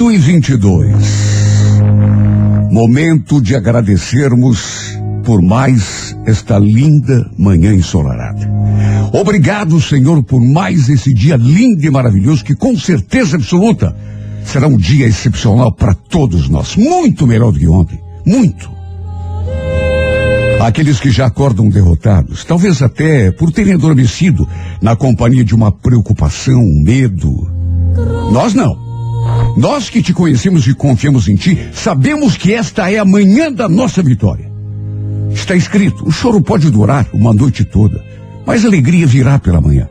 Oito e vinte e dois. Momento de agradecermos por mais esta linda manhã ensolarada. Obrigado, Senhor, por mais esse dia lindo e maravilhoso que com certeza absoluta será um dia excepcional para todos nós. Muito melhor do que ontem. Muito. Aqueles que já acordam derrotados, talvez até por terem adormecido na companhia de uma preocupação, um medo. Nós não. Nós que te conhecemos e confiamos em ti, sabemos que esta é a manhã da nossa vitória. Está escrito: o choro pode durar uma noite toda, mas a alegria virá pela manhã.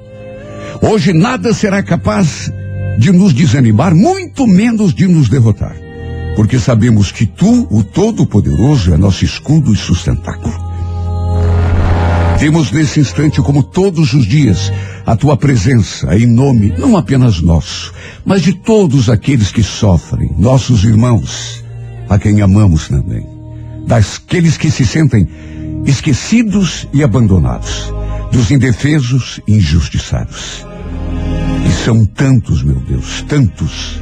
Hoje nada será capaz de nos desanimar, muito menos de nos derrotar. Porque sabemos que tu, o Todo-Poderoso, é nosso escudo e sustentáculo. Vemos nesse instante, como todos os dias, a tua presença em nome não apenas nosso, mas de todos aqueles que sofrem, nossos irmãos, a quem amamos também, daqueles que se sentem esquecidos e abandonados, dos indefesos e injustiçados. E são tantos, meu Deus, tantos,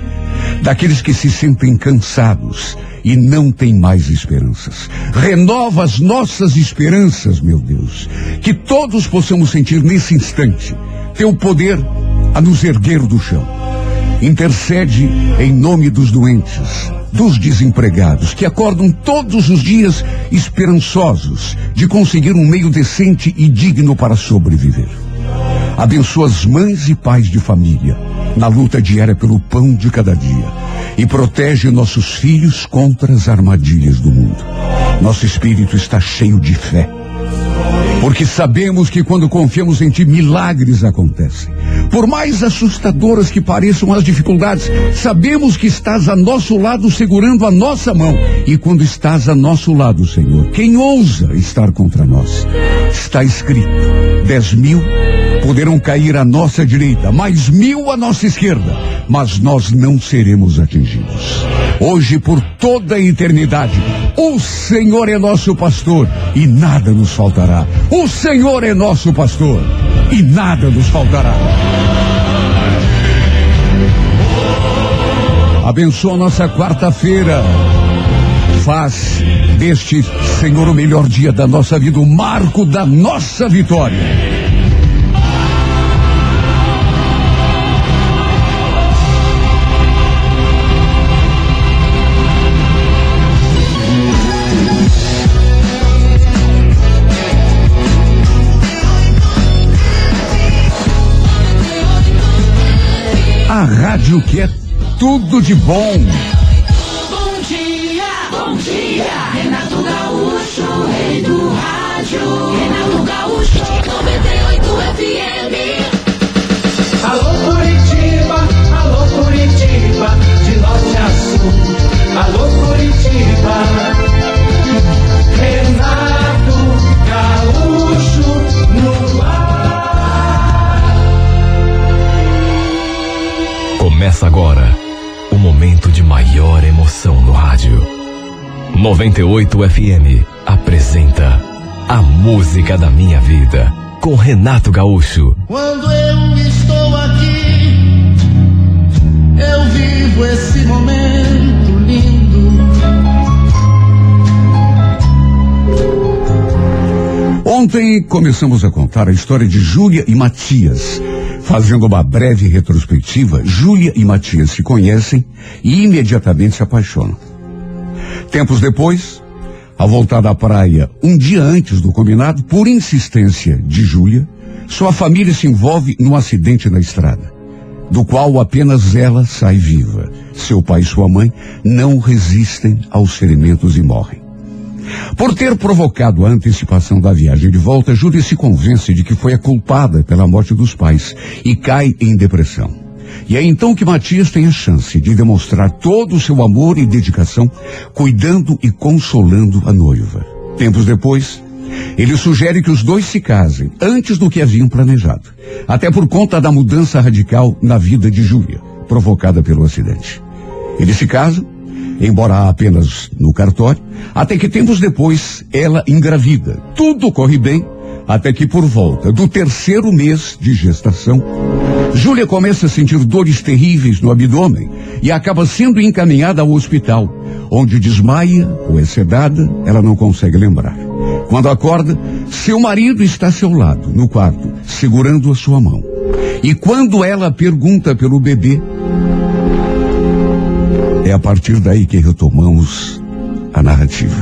daqueles que se sentem cansados, e não tem mais esperanças. Renova as nossas esperanças, meu Deus. Que todos possamos sentir nesse instante teu poder a nos erguer do chão. Intercede em nome dos doentes, dos desempregados, que acordam todos os dias esperançosos de conseguir um meio decente e digno para sobreviver. Abençoa as mães e pais de família na luta diária pelo pão de cada dia e protege nossos filhos contra as armadilhas do mundo. Nosso espírito está cheio de fé. Porque sabemos que quando confiamos em Ti, milagres acontecem. Por mais assustadoras que pareçam as dificuldades, sabemos que estás a nosso lado segurando a nossa mão. E quando estás a nosso lado, Senhor, quem ousa estar contra nós? Está escrito: dez mil poderão cair à nossa direita, mais mil à nossa esquerda, mas nós não seremos atingidos. Hoje, por toda a eternidade, o Senhor é nosso pastor e nada nos faltará. O Senhor é nosso pastor e nada nos faltará. Abençoa nossa quarta-feira. Faz deste Senhor o melhor dia da nossa vida, o marco da nossa vitória. A rádio que é tudo de. Bom Começa agora o momento de maior emoção no rádio. 98 FM apresenta A Música da Minha Vida com Renato Gaúcho. Quando eu estou aqui, eu vivo esse momento lindo. Ontem começamos a contar a história de Júlia e Matias. Fazendo uma breve retrospectiva, Júlia e Matias se conhecem e imediatamente se apaixonam. Tempos depois, ao voltar da praia, um dia antes do combinado, por insistência de Júlia, sua família se envolve num acidente na estrada, do qual apenas ela sai viva. Seu pai e sua mãe não resistem aos ferimentos e morrem. Por ter provocado a antecipação da viagem de volta, Júlia se convence de que foi a culpada pela morte dos pais e cai em depressão. E é então que Matias tem a chance de demonstrar todo o seu amor e dedicação, cuidando e consolando a noiva. Tempos depois, ele sugere que os dois se casem antes do que haviam planejado, até por conta da mudança radical na vida de Júlia, provocada pelo acidente. Eles se casam, embora apenas no cartório, até que tempos depois ela engravida. Tudo corre bem, Até que por volta do terceiro mês de gestação, Júlia começa a sentir dores terríveis no abdômen e acaba sendo encaminhada ao hospital, onde desmaia ou é sedada, ela não consegue lembrar. Quando acorda, seu marido está a seu lado, no quarto, segurando a sua mão. E quando ela pergunta pelo bebê, é a partir daí que retomamos a narrativa.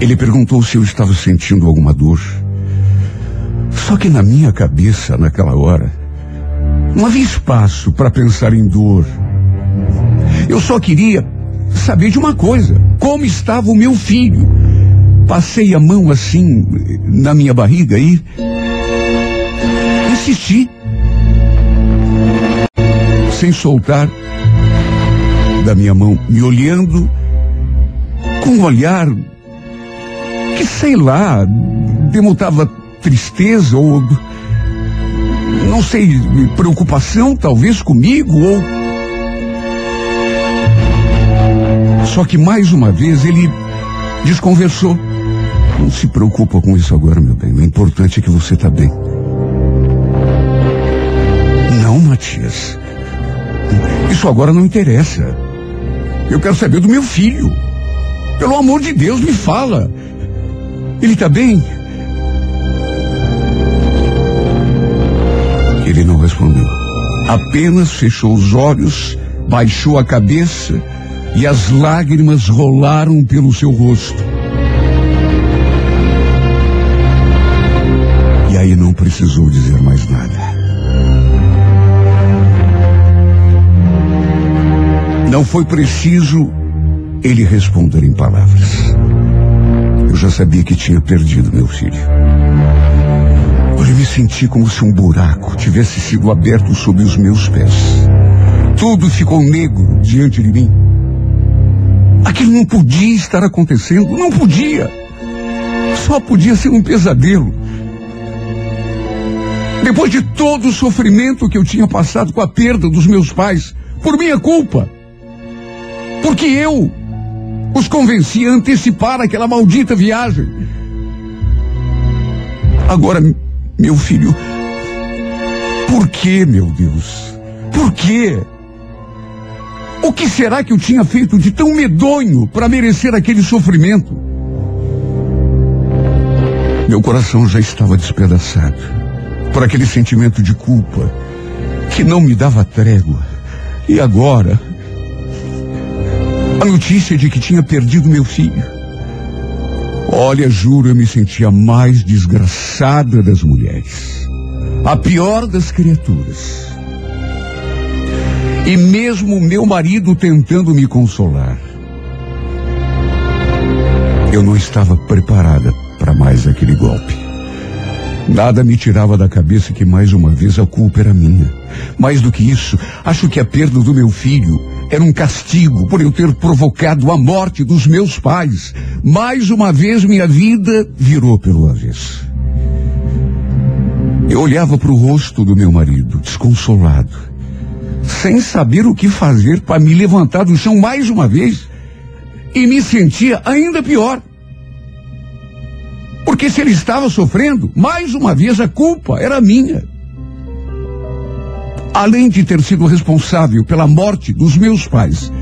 Ele perguntou se eu estava sentindo alguma dor. Só que na minha cabeça, naquela hora, não havia espaço para pensar em dor. Eu só queria saber de uma coisa: como estava o meu filho. Passei a mão assim na minha barriga e insisti, sem soltar da minha mão, me olhando com um olhar que sei lá, demutava tristeza ou não sei, preocupação talvez comigo ou só que mais uma vez ele desconversou. Não se preocupa com isso agora, meu bem. O importante é que você está bem. Não, Matias. Isso agora não interessa. Eu quero saber do meu filho. Pelo amor de Deus, me fala. Ele está bem? Ele não respondeu. Apenas fechou os olhos, baixou a cabeça e as lágrimas rolaram pelo seu rosto. E aí não precisou dizer mais nada. Não foi preciso ele responder em palavras. Eu já sabia que tinha perdido meu filho. Olha, eu me senti como se um buraco tivesse sido aberto sob os meus pés. Tudo ficou negro diante de mim. Aquilo não podia estar acontecendo, não podia. Só podia ser um pesadelo. Depois de todo o sofrimento que eu tinha passado com a perda dos meus pais, por minha culpa. Porque eu os convenci a antecipar aquela maldita viagem. Agora, meu filho, por que, meu Deus? Por quê? O que será que eu tinha feito de tão medonho para merecer aquele sofrimento? Meu coração já estava despedaçado por aquele sentimento de culpa que não me dava trégua. E agora, notícia de que tinha perdido meu filho. Olha, juro, eu me sentia a mais desgraçada das mulheres. A pior das criaturas. E mesmo meu marido tentando me consolar. Eu não estava preparada para mais aquele golpe. Nada me tirava da cabeça que mais uma vez a culpa era minha. Mais do que isso, acho que a perda do meu filho era um castigo por eu ter provocado a morte dos meus pais. Mais uma vez minha vida virou pelo avesso. Eu olhava para o rosto do meu marido, desconsolado, sem saber o que fazer para me levantar do chão mais uma vez e me sentia ainda pior. Porque se ele estava sofrendo, mais uma vez a culpa era minha. Além de ter sido responsável pela morte dos meus pais,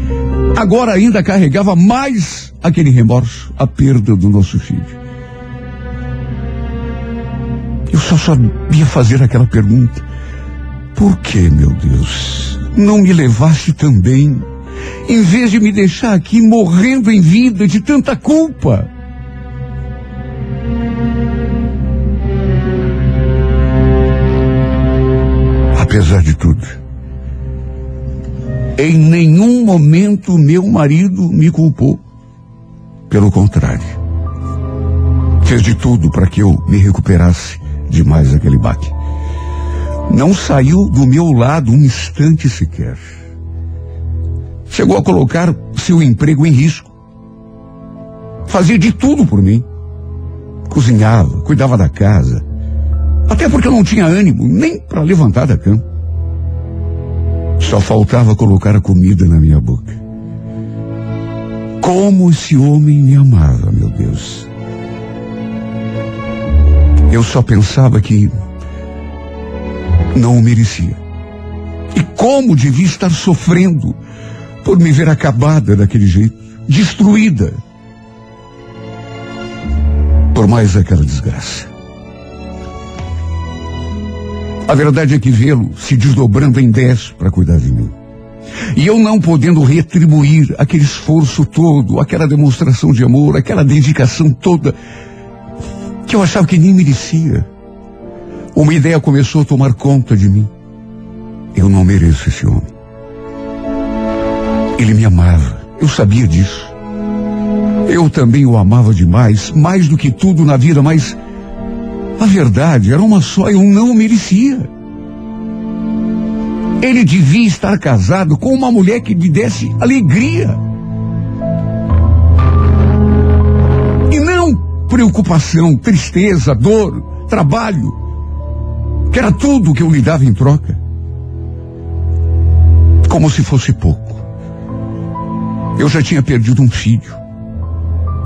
agora ainda carregava mais aquele remorso, a perda do nosso filho. Eu só sabia fazer aquela pergunta. Por que, meu Deus, não me levaste também, em vez de me deixar aqui morrendo em vida de tanta culpa? Apesar de tudo, em nenhum momento meu marido me culpou. Pelo contrário, fez de tudo para que eu me recuperasse de mais aquele baque. Não saiu do meu lado um instante sequer. Chegou a colocar seu emprego em risco. Fazia de tudo por mim. Cozinhava, cuidava da casa. Até porque eu não tinha ânimo nem para levantar da cama. Só faltava colocar a comida na minha boca. Como esse homem me amava, meu Deus. Eu só pensava que não o merecia. E como devia estar sofrendo por me ver acabada daquele jeito, destruída. Por mais aquela desgraça. A verdade é que vê-lo se desdobrando em dez para cuidar de mim. E eu não podendo retribuir aquele esforço todo, aquela demonstração de amor, aquela dedicação toda, que eu achava que nem merecia. Uma ideia começou a tomar conta de mim. Eu não mereço esse homem. Ele me amava. Eu sabia disso. Eu também o amava demais, mais do que tudo na vida, mas a verdade era uma só, eu não merecia. Ele devia estar casado com uma mulher que lhe desse alegria. E não preocupação, tristeza, dor, trabalho, que era tudo que eu lhe dava em troca. Como se fosse pouco. Eu já tinha perdido um filho.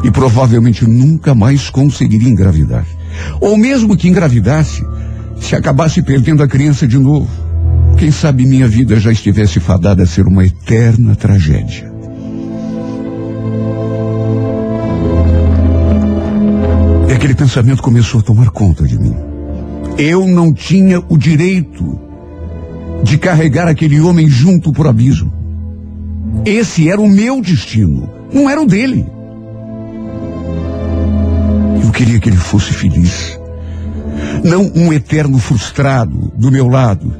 E provavelmente nunca mais conseguiria engravidar. Ou mesmo que engravidasse, se acabasse perdendo a criança de novo. Quem sabe minha vida já estivesse fadada a ser uma eterna tragédia. E aquele pensamento começou a tomar conta de mim. Eu não tinha o direito de carregar aquele homem junto por abismo. Esse era o meu destino, não era o dele. Eu queria que ele fosse feliz. Não um eterno frustrado do meu lado.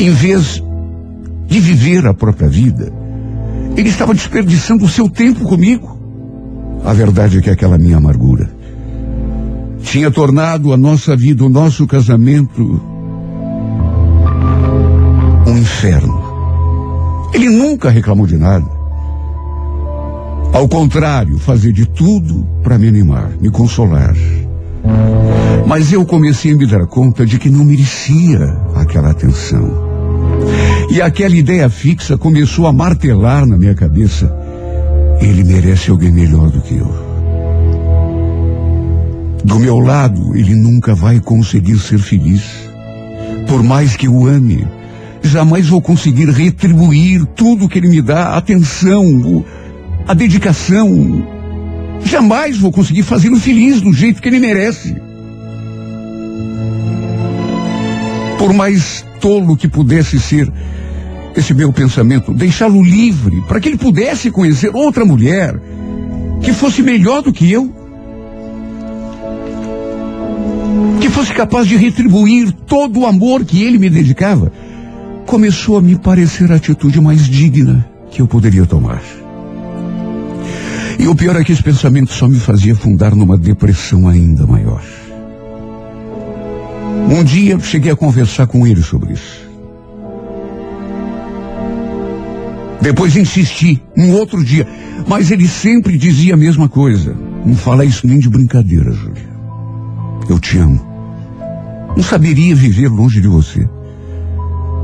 Em vez de viver a própria vida, ele estava desperdiçando o seu tempo comigo. A verdade é que aquela minha amargura tinha tornado a nossa vida, o nosso casamento, um inferno. Ele nunca reclamou de nada. Ao contrário, fazia de tudo para me animar, me consolar. Mas eu comecei a me dar conta de que não merecia aquela atenção. E aquela ideia fixa começou a martelar na minha cabeça. Ele merece alguém melhor do que eu. Do meu lado, ele nunca vai conseguir ser feliz. Por mais que o ame, jamais vou conseguir retribuir tudo que ele me dá, atenção, a dedicação. Jamais vou conseguir fazê-lo feliz do jeito que ele merece. Por mais tolo que pudesse ser esse meu pensamento, deixá-lo livre para que ele pudesse conhecer outra mulher que fosse melhor do que eu. Que fosse capaz de retribuir todo o amor que ele me dedicava. Começou a me parecer a atitude mais digna que eu poderia tomar. E o pior é que esse pensamento só me fazia afundar numa depressão ainda maior. Um dia cheguei a conversar com ele sobre isso. Depois insisti, um outro dia, mas ele sempre dizia a mesma coisa. Não fala isso nem de brincadeira, Júlia. Eu te amo. Não saberia viver longe de você.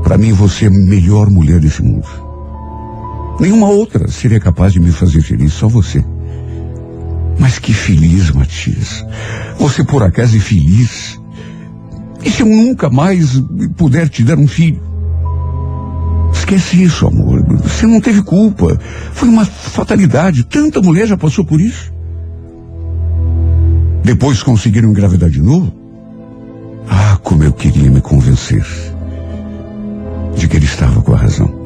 Para mim, você é a melhor mulher desse mundo. Nenhuma outra seria capaz de me fazer feliz, só você. Mas que feliz, Matias. Você por acaso é feliz? E se eu nunca mais puder te dar um filho? Esquece isso, amor. Você não teve culpa. Foi uma fatalidade. Tanta mulher já passou por isso. Depois conseguiram engravidar de novo? Ah, como eu queria me convencer de que ele estava com a razão.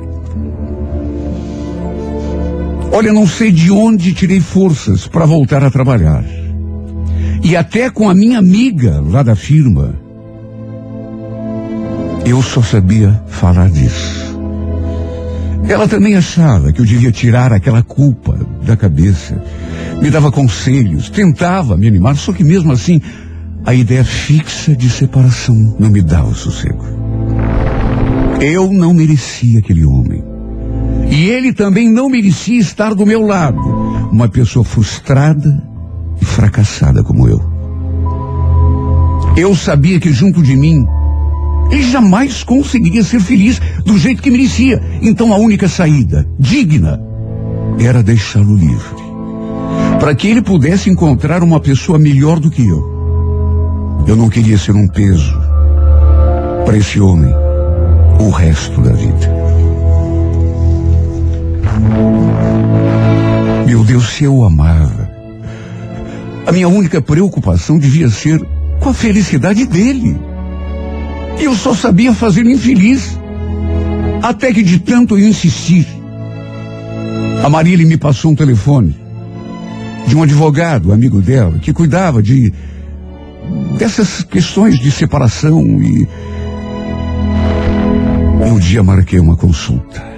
Olha, não sei de onde tirei forças para voltar a trabalhar. E até com a minha amiga lá da firma, eu só sabia falar disso. Ela também achava que eu devia tirar aquela culpa da cabeça. Me dava conselhos, tentava me animar, só que mesmo assim, a ideia fixa de separação não me dava sossego. Eu não merecia aquele homem. E ele também não merecia estar do meu lado. Uma pessoa frustrada e fracassada como eu. Eu sabia que junto de mim, Ele jamais conseguiria ser feliz do jeito que merecia. Então a única saída, digna, era deixá-lo livre. Para que ele pudesse encontrar uma pessoa melhor do que eu. Eu não queria ser um peso para esse homem o resto da vida. Meu Deus, se eu amava, a minha única preocupação devia ser com a felicidade dele. E eu só sabia fazer infeliz. Até que de tanto eu insistir, a Marília me passou um telefone de um advogado, amigo dela, que cuidava de dessas questões de separação e um dia marquei uma consulta.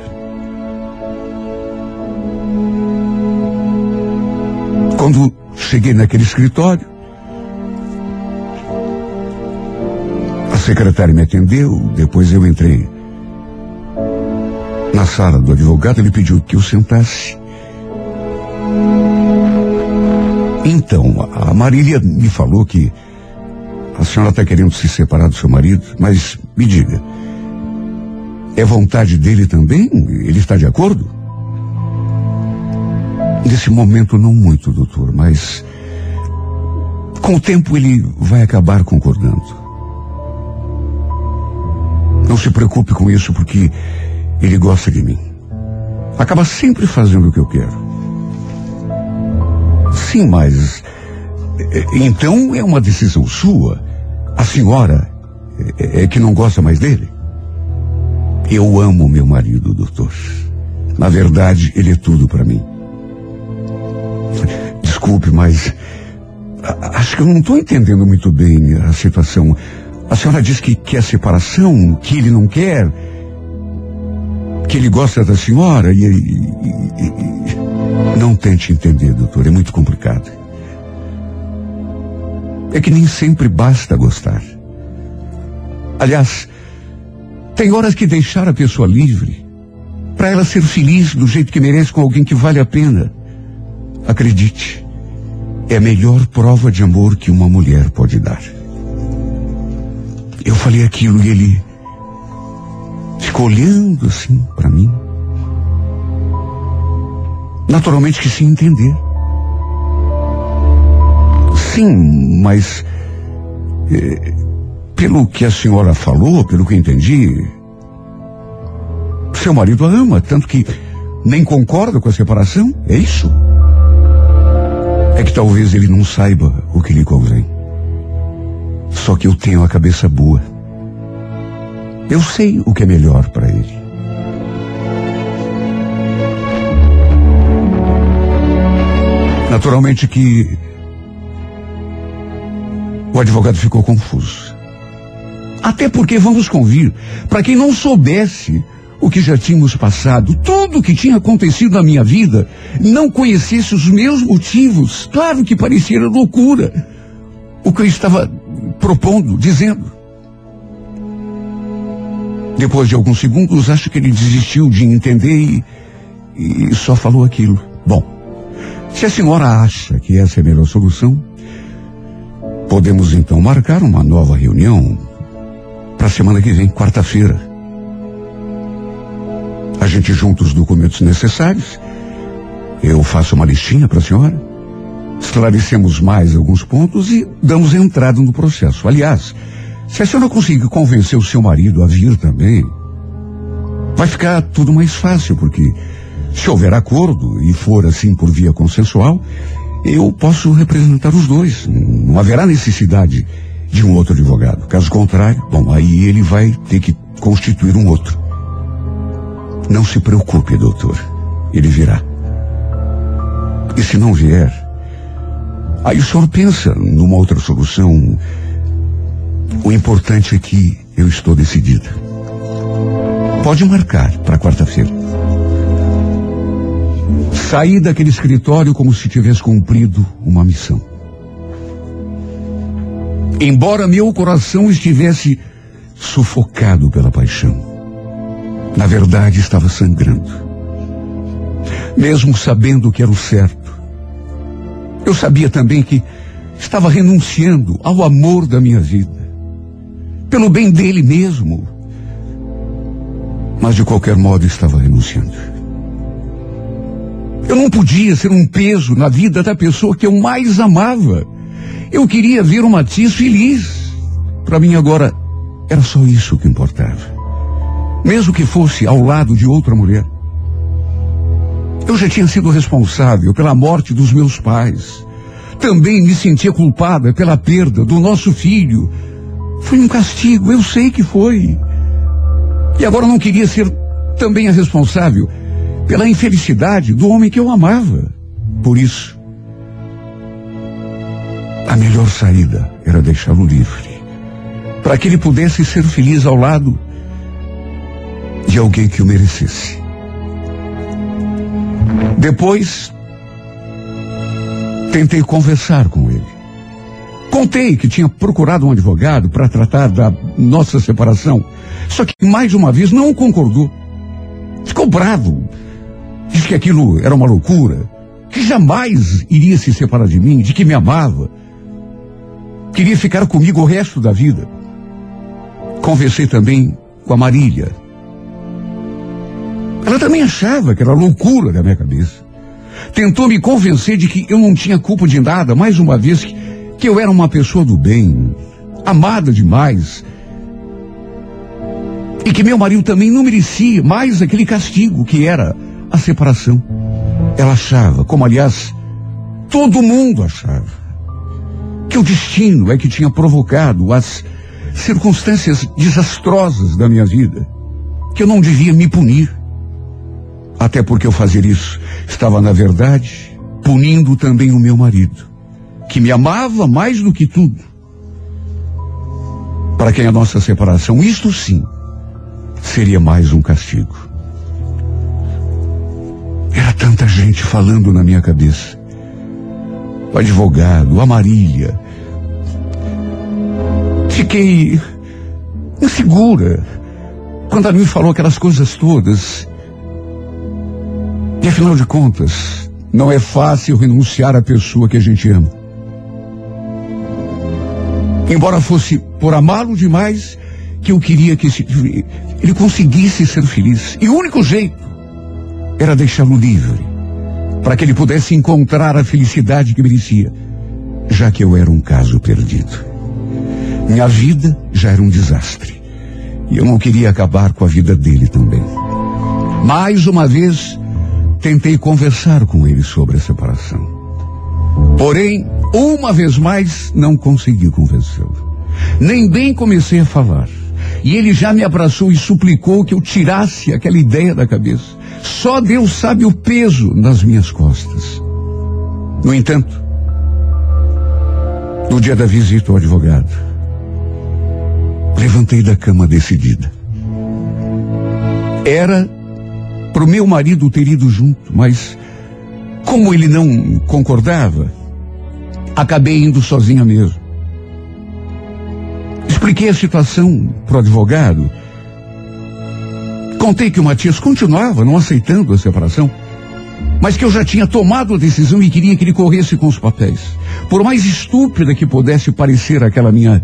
Quando cheguei naquele escritório, a secretária me atendeu, depois eu entrei na sala do advogado, ele pediu que eu sentasse. Então, a Marília me falou que a senhora está querendo se separar do seu marido, mas me diga, é vontade dele também? Ele está de acordo? Nesse momento, não muito, doutor, mas com o tempo ele vai acabar concordando. Não se preocupe com isso, porque ele gosta de mim. Acaba sempre fazendo o que eu quero. Sim, mas. eh, Então é uma decisão sua. A senhora é, é que não gosta mais dele? Eu amo meu marido, doutor. Na verdade, ele é tudo para mim. Desculpe, mas acho que eu não estou entendendo muito bem a situação. A senhora diz que quer separação, que ele não quer, que ele gosta da senhora e, e- e- e- não tente entender, doutor. É muito complicado. É que nem sempre basta gostar. Aliás, tem horas que deixar a pessoa livre para ela ser feliz do jeito que merece com alguém que vale a pena. Acredite, é a melhor prova de amor que uma mulher pode dar. Eu falei aquilo e ele ficou olhando assim para mim. Naturalmente que sem entender. Sim, mas eh, pelo que a senhora falou, pelo que entendi, seu marido a ama, tanto que nem concorda com a separação, é isso? É que talvez ele não saiba o que lhe convém. Só que eu tenho a cabeça boa. Eu sei o que é melhor para ele. Naturalmente que o advogado ficou confuso. Até porque, vamos convir, para quem não soubesse o que já tínhamos passado, tudo o que tinha acontecido na minha vida, não conhecesse os meus motivos, claro que parecia loucura o que eu estava propondo, dizendo. Depois de alguns segundos, acho que ele desistiu de entender e, e só falou aquilo. Bom, se a senhora acha que essa é a melhor solução, podemos então marcar uma nova reunião para a semana que vem, quarta-feira. A gente junta os documentos necessários. Eu faço uma listinha para a senhora. Esclarecemos mais alguns pontos e damos entrada no processo. Aliás, se a senhora conseguir convencer o seu marido a vir também, vai ficar tudo mais fácil, porque se houver acordo e for assim por via consensual, eu posso representar os dois. Não haverá necessidade de um outro advogado. Caso contrário, bom, aí ele vai ter que constituir um outro. Não se preocupe, doutor. Ele virá. E se não vier, aí o senhor pensa numa outra solução. O importante é que eu estou decidida. Pode marcar para quarta-feira. Saí daquele escritório como se tivesse cumprido uma missão. Embora meu coração estivesse sufocado pela paixão, na verdade estava sangrando. Mesmo sabendo que era o certo, eu sabia também que estava renunciando ao amor da minha vida pelo bem dele mesmo. Mas de qualquer modo estava renunciando. Eu não podia ser um peso na vida da pessoa que eu mais amava. Eu queria ver o Matias feliz. Para mim agora era só isso que importava. Mesmo que fosse ao lado de outra mulher. Eu já tinha sido responsável pela morte dos meus pais. Também me sentia culpada pela perda do nosso filho. Foi um castigo, eu sei que foi. E agora não queria ser também a responsável pela infelicidade do homem que eu amava. Por isso, a melhor saída era deixá-lo livre, para que ele pudesse ser feliz ao lado de alguém que o merecesse. Depois, tentei conversar com ele. Contei que tinha procurado um advogado para tratar da nossa separação. Só que, mais uma vez, não concordou. Ficou bravo. Disse que aquilo era uma loucura. Que jamais iria se separar de mim, de que me amava. Queria ficar comigo o resto da vida. Conversei também com a Marília. Ela também achava que era loucura da minha cabeça. Tentou me convencer de que eu não tinha culpa de nada, mais uma vez que, que eu era uma pessoa do bem, amada demais. E que meu marido também não merecia mais aquele castigo que era a separação. Ela achava, como aliás todo mundo achava, que o destino é que tinha provocado as circunstâncias desastrosas da minha vida, que eu não devia me punir. Até porque eu fazer isso estava, na verdade, punindo também o meu marido, que me amava mais do que tudo. Para quem a nossa separação, isto sim, seria mais um castigo. Era tanta gente falando na minha cabeça. O advogado, a Marília. Fiquei insegura quando ela me falou aquelas coisas todas. E afinal de contas, não é fácil renunciar à pessoa que a gente ama. Embora fosse por amá-lo demais, que eu queria que esse, ele conseguisse ser feliz. E o único jeito era deixá-lo livre, para que ele pudesse encontrar a felicidade que merecia, já que eu era um caso perdido. Minha vida já era um desastre. E eu não queria acabar com a vida dele também. Mais uma vez, tentei conversar com ele sobre a separação. Porém, uma vez mais, não consegui convencê-lo. Nem bem comecei a falar. E ele já me abraçou e suplicou que eu tirasse aquela ideia da cabeça. Só Deus sabe o peso nas minhas costas. No entanto, no dia da visita ao advogado, levantei da cama decidida. Era para o meu marido ter ido junto, mas como ele não concordava, acabei indo sozinha mesmo. Expliquei a situação para o advogado. Contei que o Matias continuava não aceitando a separação, mas que eu já tinha tomado a decisão e queria que ele corresse com os papéis. Por mais estúpida que pudesse parecer aquela minha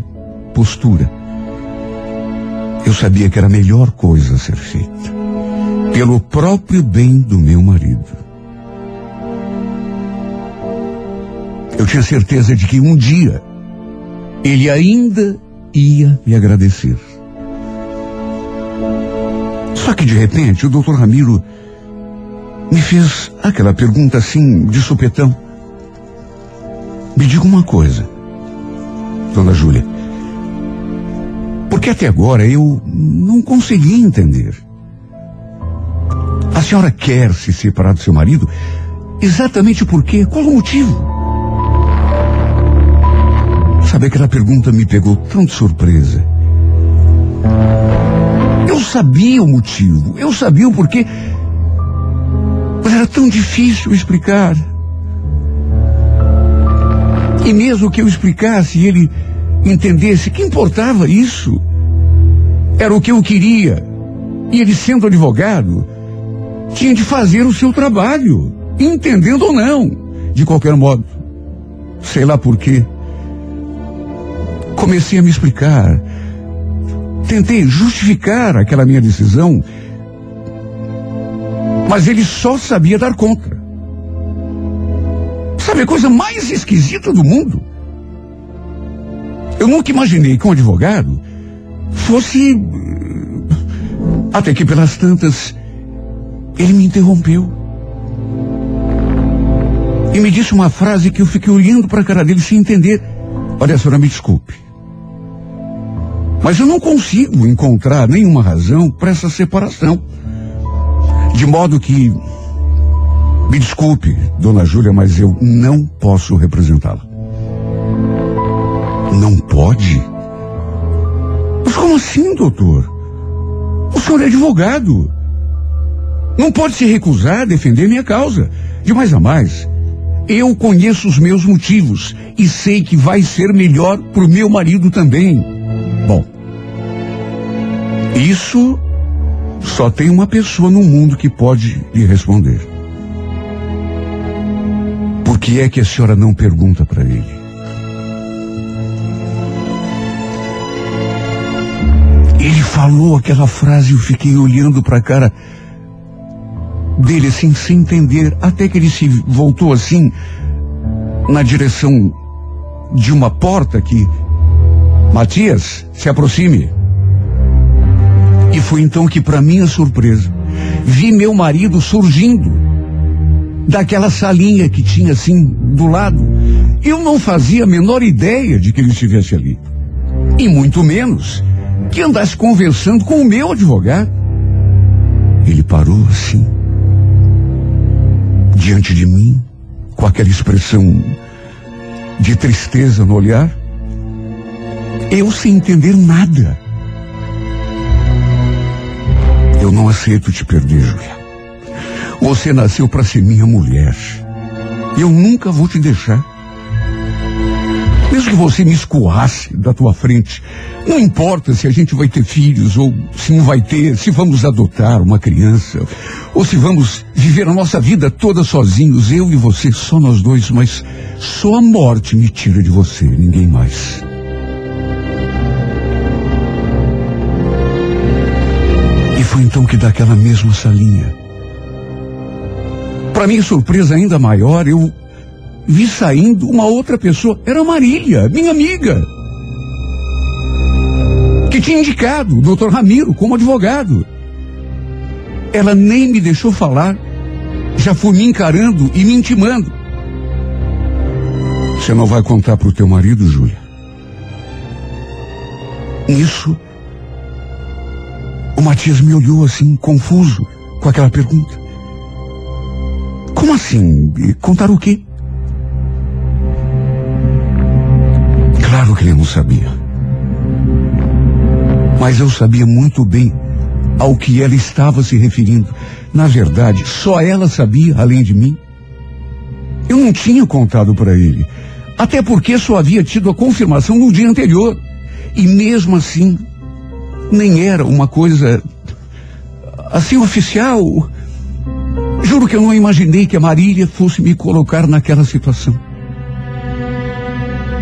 postura, eu sabia que era a melhor coisa a ser feita pelo próprio bem do meu marido. Eu tinha certeza de que um dia ele ainda ia me agradecer. Só que de repente o doutor Ramiro me fez aquela pergunta assim de supetão. Me diga uma coisa, dona Júlia. Porque até agora eu não consegui entender. A senhora quer se separar do seu marido exatamente por quê? Qual o motivo? Sabe, aquela pergunta me pegou tão de surpresa. Eu sabia o motivo, eu sabia o porquê, mas era tão difícil explicar. E mesmo que eu explicasse e ele entendesse, que importava isso? Era o que eu queria. E ele sendo advogado, tinha de fazer o seu trabalho, entendendo ou não, de qualquer modo. Sei lá por quê. Comecei a me explicar. tentei justificar aquela minha decisão, mas ele só sabia dar contra. Sabe a coisa mais esquisita do mundo? Eu nunca imaginei que um advogado fosse. Até que pelas tantas, ele me interrompeu. E me disse uma frase que eu fiquei olhando para a cara dele sem entender. Olha, senhora, me desculpe. Mas eu não consigo encontrar nenhuma razão para essa separação. De modo que. Me desculpe, dona Júlia, mas eu não posso representá-la. Não pode? Mas como assim, doutor? O senhor é advogado. Não pode se recusar a defender minha causa. De mais a mais, eu conheço os meus motivos e sei que vai ser melhor para o meu marido também. Bom, isso só tem uma pessoa no mundo que pode lhe responder. Por que é que a senhora não pergunta para ele? Ele falou aquela frase e eu fiquei olhando para a cara dele assim, sem entender, até que ele se voltou assim, na direção de uma porta que. Matias, se aproxime. E foi então que, para minha surpresa, vi meu marido surgindo daquela salinha que tinha assim do lado. Eu não fazia a menor ideia de que ele estivesse ali. E muito menos que andasse conversando com o meu advogado. Ele parou assim, diante de mim, com aquela expressão de tristeza no olhar. Eu sem entender nada. Eu não aceito te perder, Julia. Você nasceu para ser minha mulher. Eu nunca vou te deixar. Mesmo que você me escoasse da tua frente, não importa se a gente vai ter filhos ou se não vai ter, se vamos adotar uma criança, ou se vamos viver a nossa vida toda sozinhos, eu e você, só nós dois, mas só a morte me tira de você, ninguém mais. E foi então que daquela mesma salinha, para minha surpresa ainda maior, eu vi saindo uma outra pessoa. Era Marília, minha amiga. Que tinha indicado o doutor Ramiro como advogado. Ela nem me deixou falar. Já foi me encarando e me intimando. Você não vai contar para o teu marido, Júlia? Nisso, o Matias me olhou assim, confuso, com aquela pergunta. Como assim? Contar o quê? Ele não sabia. Mas eu sabia muito bem ao que ela estava se referindo. Na verdade, só ela sabia, além de mim. Eu não tinha contado para ele. Até porque só havia tido a confirmação no dia anterior. E mesmo assim, nem era uma coisa assim oficial. Juro que eu não imaginei que a Marília fosse me colocar naquela situação.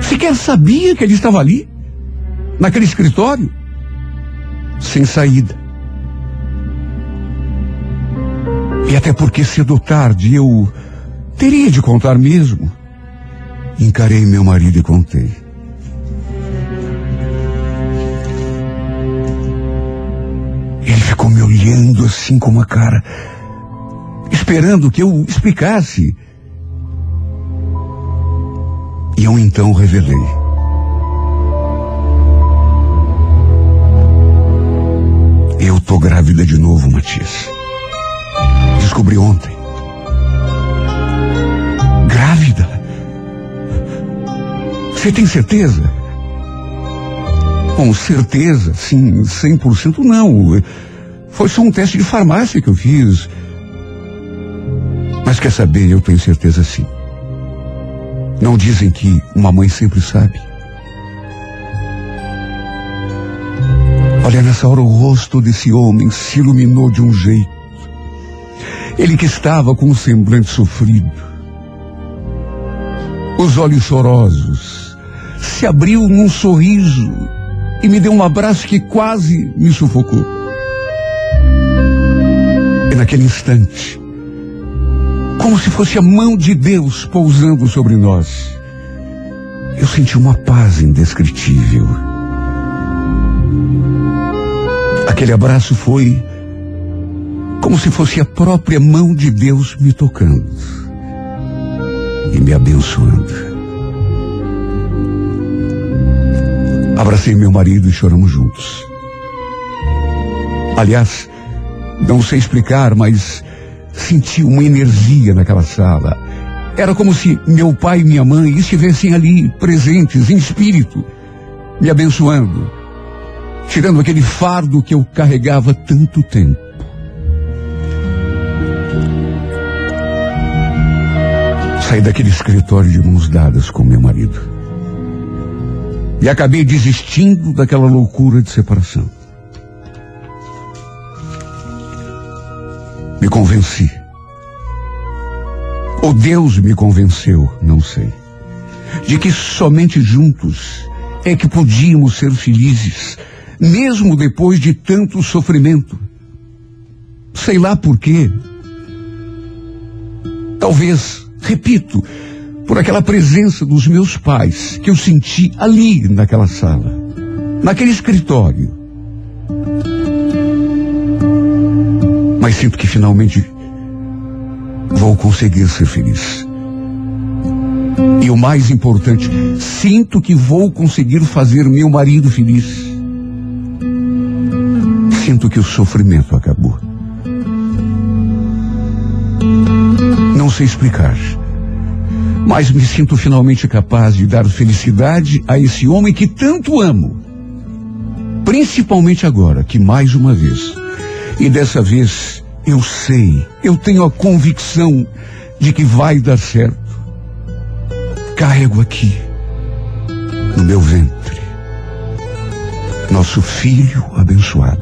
Sequer sabia que ele estava ali, naquele escritório, sem saída. E até porque cedo ou tarde eu teria de contar mesmo. Encarei meu marido e contei. Ele ficou me olhando assim com uma cara, esperando que eu explicasse. E eu então revelei. Eu tô grávida de novo, Matias. Descobri ontem. Grávida? Você tem certeza? Com certeza, sim, 100% não. Foi só um teste de farmácia que eu fiz. Mas quer saber, eu tenho certeza sim. Não dizem que uma mãe sempre sabe? Olha, nessa hora o rosto desse homem se iluminou de um jeito. Ele que estava com um semblante sofrido, os olhos chorosos, se abriu num sorriso e me deu um abraço que quase me sufocou. E naquele instante, como se fosse a mão de Deus pousando sobre nós, eu senti uma paz indescritível. Aquele abraço foi como se fosse a própria mão de Deus me tocando e me abençoando. Abracei meu marido e choramos juntos. Aliás, não sei explicar, mas senti uma energia naquela sala. Era como se meu pai e minha mãe estivessem ali presentes em espírito, me abençoando, tirando aquele fardo que eu carregava tanto tempo. Saí daquele escritório de mãos dadas com meu marido. E acabei desistindo daquela loucura de separação. Me convenci. Ou Deus me convenceu, não sei. De que somente juntos é que podíamos ser felizes, mesmo depois de tanto sofrimento. Sei lá por quê. Talvez Repito, por aquela presença dos meus pais que eu senti ali naquela sala, naquele escritório. Mas sinto que finalmente vou conseguir ser feliz. E o mais importante, sinto que vou conseguir fazer meu marido feliz. Sinto que o sofrimento acabou. Não sei explicar. Mas me sinto finalmente capaz de dar felicidade a esse homem que tanto amo. Principalmente agora, que mais uma vez. E dessa vez eu sei, eu tenho a convicção de que vai dar certo. Carrego aqui, no meu ventre, nosso filho abençoado.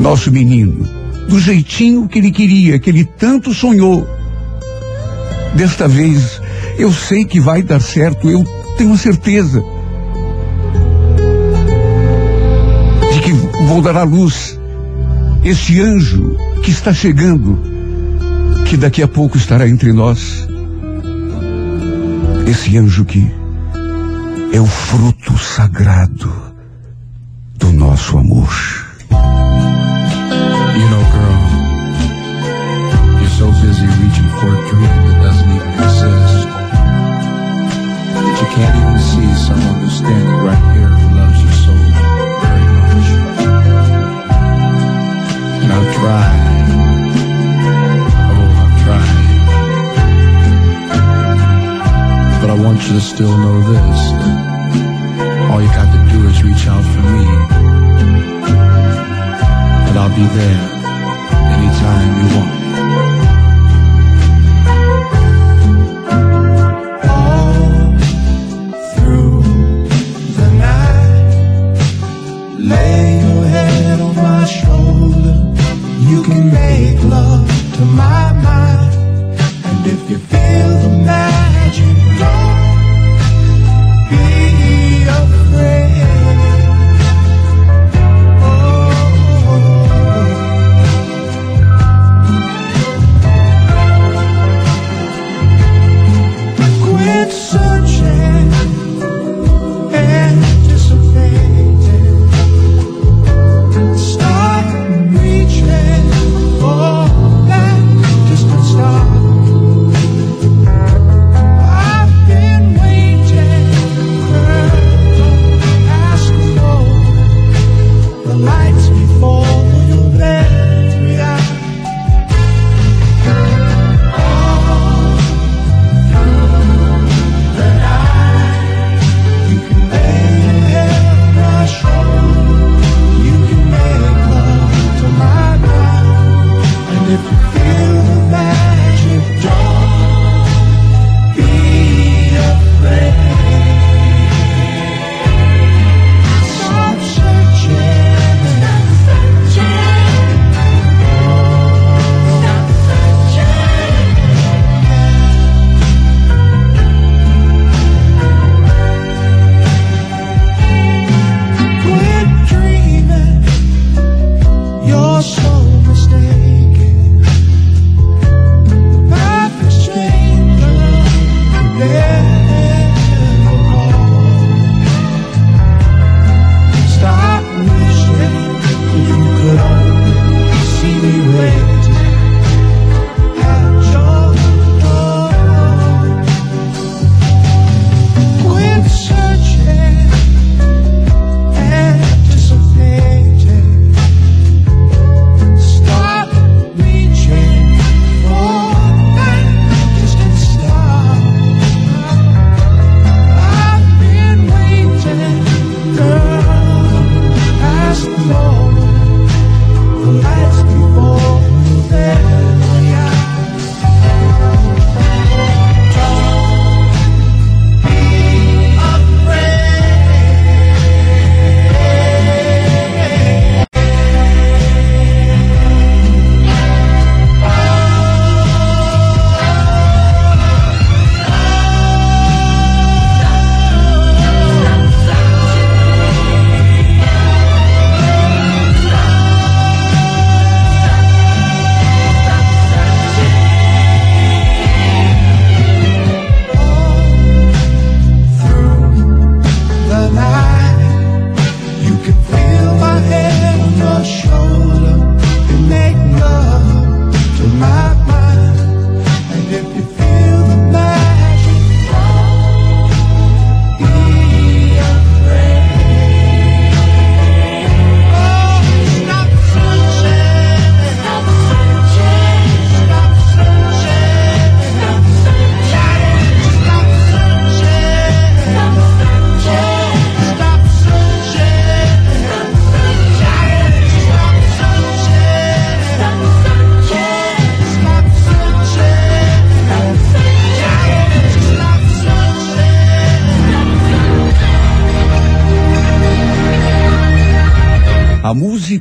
Nosso menino do jeitinho que ele queria, que ele tanto sonhou. Desta vez, eu sei que vai dar certo, eu tenho certeza. Vou dar à luz esse anjo que está chegando, que daqui a pouco estará entre nós. Esse anjo que é o fruto sagrado do nosso amor. You know, girl, you're so busy reaching for a dream that doesn't even exist. You can't even see someone who's standing right here tried. Oh, I've tried. But I want you to still know this. All you got to do is reach out for me and I'll be there anytime you want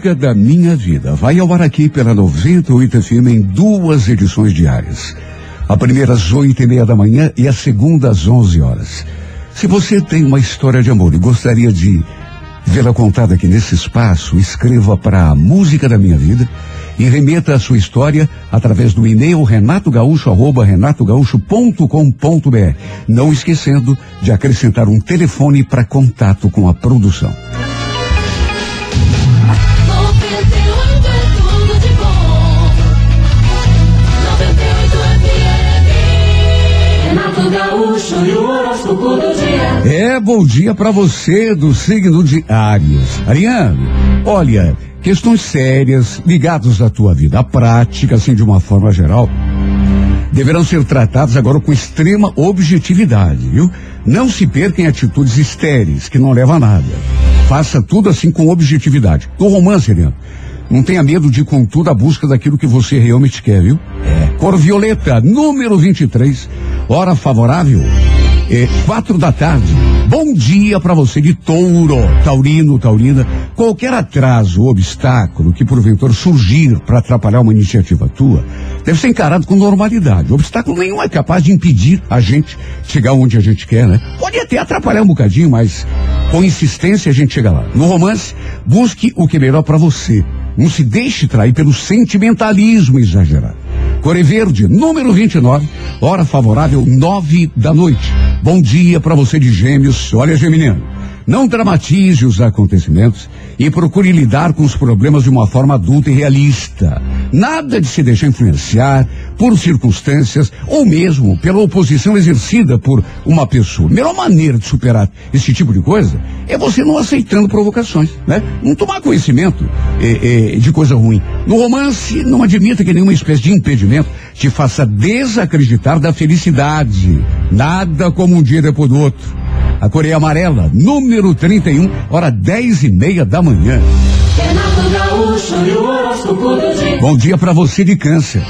música da minha vida. Vai ao ar aqui pela 98 FM em duas edições diárias. A primeira às oito e meia da manhã e a segunda às onze horas. Se você tem uma história de amor e gostaria de vê-la contada aqui nesse espaço, escreva para a música da minha vida e remeta a sua história através do e-mail renatogaúcho.com.br. Não esquecendo de acrescentar um telefone para contato com a produção. É, bom dia para você do signo de Áries. Ariane, olha, questões sérias ligadas à tua vida, à prática, assim, de uma forma geral, deverão ser tratadas agora com extrema objetividade, viu? Não se perca em atitudes estéreis, que não levam a nada. Faça tudo assim com objetividade. Do romance, Ariane, não tenha medo de ir com tudo à busca daquilo que você realmente quer, viu? É. Cor violeta, número 23, hora favorável, é, quatro da tarde. Bom dia para você de touro, taurino, taurina. Qualquer atraso ou obstáculo que porventura surgir para atrapalhar uma iniciativa tua, deve ser encarado com normalidade. Obstáculo nenhum é capaz de impedir a gente chegar onde a gente quer, né? Pode até atrapalhar um bocadinho, mas com insistência a gente chega lá. No romance, busque o que é melhor para você. Não se deixe trair pelo sentimentalismo exagerado. Core Verde, número 29, hora favorável, nove da noite. Bom dia para você de Gêmeos. Olha, Geminiano, não dramatize os acontecimentos e procure lidar com os problemas de uma forma adulta e realista. Nada de se deixar influenciar por circunstâncias ou mesmo pela oposição exercida por uma pessoa. A melhor maneira de superar esse tipo de coisa é você não aceitando provocações, né? Não tomar conhecimento eh, eh, de coisa ruim. No romance, não admita que nenhuma espécie de impedimento te faça desacreditar da felicidade. Nada como um dia depois do outro. A Coreia Amarela, número 31, hora 10 e meia da manhã. Bom dia para você de câncer.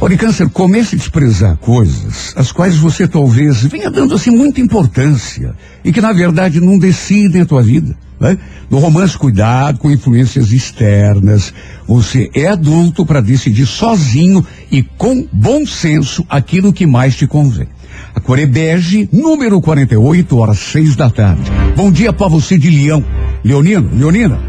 Olha, câncer, comece a desprezar coisas às quais você talvez venha dando assim muita importância e que na verdade não decidem a tua vida. Né? No romance, cuidado com influências externas. Você é adulto para decidir sozinho e com bom senso aquilo que mais te convém. A cor é número 48, horas seis da tarde. Bom dia para você de Leão. Leonino, Leonina,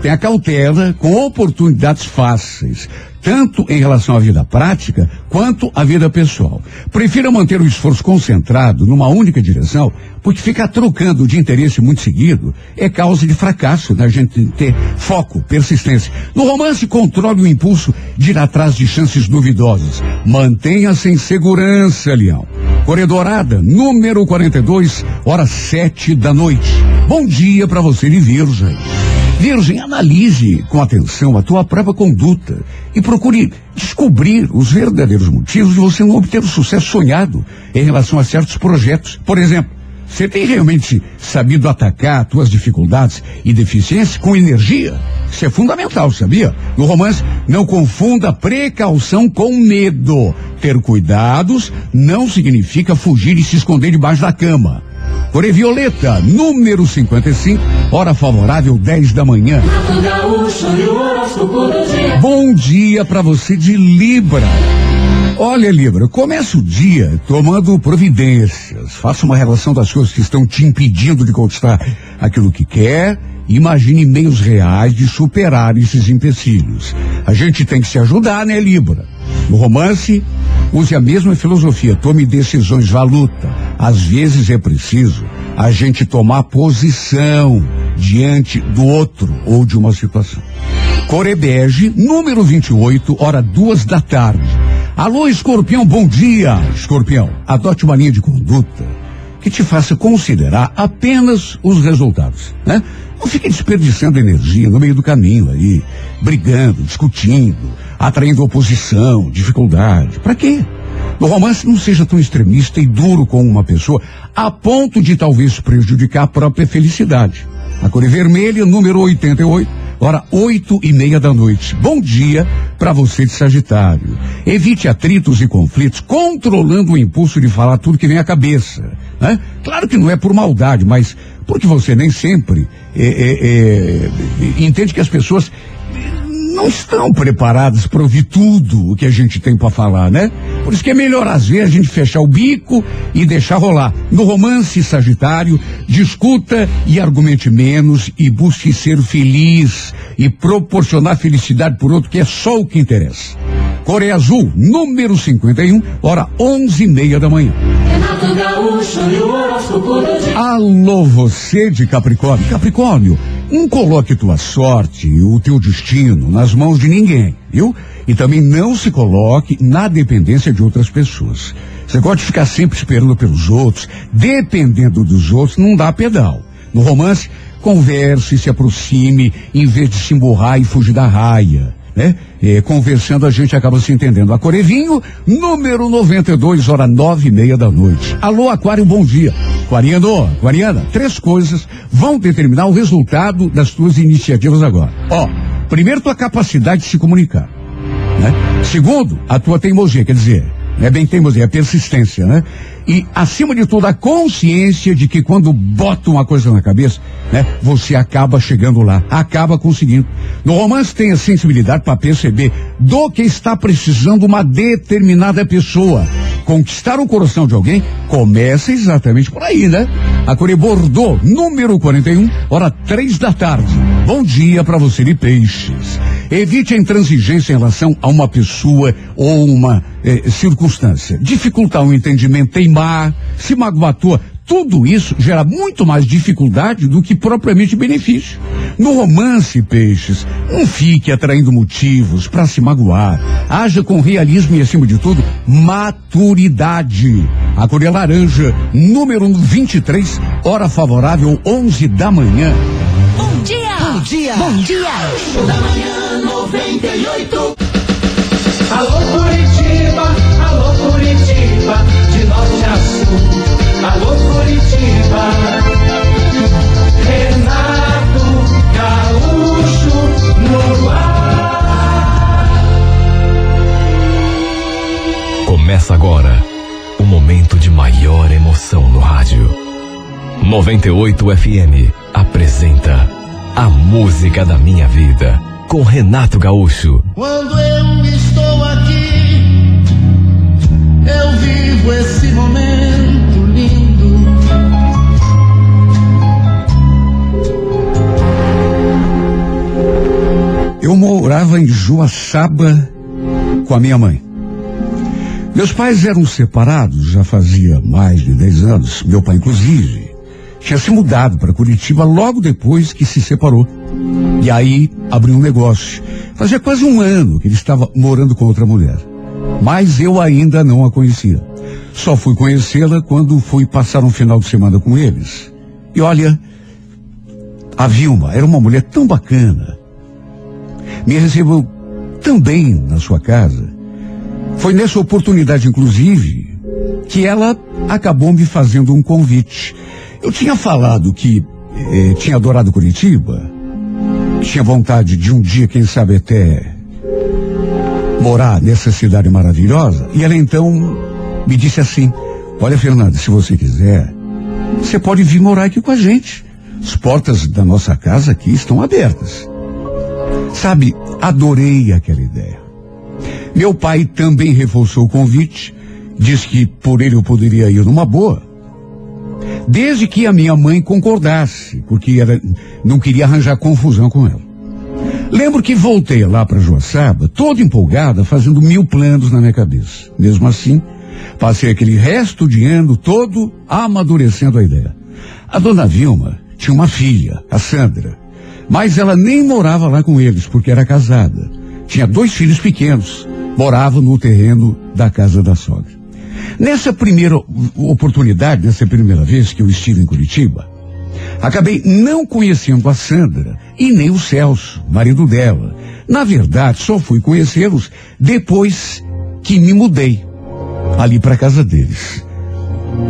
tenha cautela com oportunidades fáceis, tanto em relação à vida prática quanto à vida pessoal. Prefira manter o esforço concentrado numa única direção, porque ficar trocando de interesse muito seguido é causa de fracasso da gente ter foco, persistência. No romance, controle o impulso de ir atrás de chances duvidosas. Mantenha-se em segurança, Leão. Corredorada, número 42, horas sete da noite. Bom dia para você de Virgem. Virgem, analise com atenção a tua própria conduta e procure descobrir os verdadeiros motivos de você não obter o sucesso sonhado em relação a certos projetos. Por exemplo, você tem realmente sabido atacar tuas dificuldades e deficiências com energia? Isso é fundamental, sabia? No romance, não confunda precaução com medo. Ter cuidados não significa fugir e se esconder debaixo da cama. Core Violeta, número 55, hora favorável 10 da manhã. Bom dia para você de Libra. Olha, Libra, comece o dia tomando providências. Faça uma relação das coisas que estão te impedindo de conquistar aquilo que quer. Imagine meios reais de superar esses empecilhos. A gente tem que se ajudar, né, Libra? No romance, use a mesma filosofia. Tome decisões, à luta. Às vezes é preciso a gente tomar posição diante do outro ou de uma situação. Corebege, número 28, hora duas da tarde. Alô, escorpião, bom dia. Escorpião, adote uma linha de conduta que te faça considerar apenas os resultados, né? Não fique desperdiçando energia no meio do caminho aí, brigando, discutindo, atraindo oposição, dificuldade. Para quê? No romance, não seja tão extremista e duro com uma pessoa a ponto de talvez prejudicar a própria felicidade. A cor é vermelha, número 88, hora oito e meia da noite. Bom dia para você de Sagitário. Evite atritos e conflitos, controlando o impulso de falar tudo que vem à cabeça. Né? Claro que não é por maldade, mas Porque você nem sempre é, é, é, entende que as pessoas não estão preparadas para ouvir tudo o que a gente tem para falar, né? Por isso que é melhor às vezes a gente fechar o bico e deixar rolar. No romance Sagitário, discuta e argumente menos e busque ser feliz e proporcionar felicidade por outro, que é só o que interessa. Coreia Azul, número 51, hora onze e meia da manhã. Alô, você de Capricórnio. Capricórnio, não coloque tua sorte e o teu destino nas mãos de ninguém, viu? E também não se coloque na dependência de outras pessoas. Você pode ficar sempre esperando pelos outros, dependendo dos outros, não dá pedal. No romance, converse, se aproxime, em vez de se emburrar e fugir da raia. Né? Eh, conversando a gente acaba se entendendo. A Corevinho, número 92, hora nove e meia da noite. Alô, Aquário, bom dia. Aquariano, Aquariana, três coisas vão determinar o resultado das tuas iniciativas agora. Ó, primeiro tua capacidade de se comunicar. Né? Segundo, a tua teimosia, quer dizer, é bem teimosia, é persistência, né? E, acima de tudo, a consciência de que quando bota uma coisa na cabeça, né? Você acaba chegando lá, acaba conseguindo. No romance tem a sensibilidade para perceber do que está precisando uma determinada pessoa. Conquistar o coração de alguém começa exatamente por aí, né? A Core Bordeaux, número 41, hora três da tarde. Bom dia para você de peixes. Evite a intransigência em relação a uma pessoa ou uma eh, circunstância. Dificultar o entendimento, teimar, se magoar à toa. Tudo isso gera muito mais dificuldade do que propriamente benefício. No romance, peixes, não fique atraindo motivos para se magoar. Haja com realismo e, acima de tudo, maturidade. A cor é laranja, número 23, hora favorável, 11 da manhã. Bom dia! Bom dia! Bom dia! Da manhã 98. Alô Curitiba, alô Curitiba, de norte a sul. Alô Curitiba, Renato Gaúcho no ar. Começa agora o momento de maior emoção no rádio. 98 FM apresenta A Música da Minha Vida com Renato Gaúcho. Quando eu estou aqui, eu vivo esse momento lindo. Eu morava em Joaçaba com a minha mãe. Meus pais eram separados já fazia mais de 10 anos. Meu pai, inclusive, tinha se mudado para Curitiba logo depois que se separou. E aí abriu um negócio. Fazia quase um ano que ele estava morando com outra mulher. Mas eu ainda não a conhecia. Só fui conhecê-la quando fui passar um final de semana com eles. E olha, a Vilma era uma mulher tão bacana. Me recebeu tão bem na sua casa. Foi nessa oportunidade, inclusive, que ela acabou me fazendo um convite. Eu tinha falado que eh, tinha adorado Curitiba, tinha vontade de um dia, quem sabe até morar nessa cidade maravilhosa. E ela então me disse assim: Olha, Fernanda, se você quiser, você pode vir morar aqui com a gente. As portas da nossa casa aqui estão abertas. Sabe, adorei aquela ideia. Meu pai também reforçou o convite, disse que por ele eu poderia ir numa boa. Desde que a minha mãe concordasse, porque ela não queria arranjar confusão com ela. Lembro que voltei lá para Joaçaba, toda empolgada, fazendo mil planos na minha cabeça. Mesmo assim, passei aquele resto de ano todo amadurecendo a ideia. A dona Vilma tinha uma filha, a Sandra, mas ela nem morava lá com eles, porque era casada. Tinha dois filhos pequenos, morava no terreno da casa da sogra. Nessa primeira oportunidade, nessa primeira vez que eu estive em Curitiba, acabei não conhecendo a Sandra e nem o Celso, marido dela. Na verdade, só fui conhecê-los depois que me mudei ali para casa deles.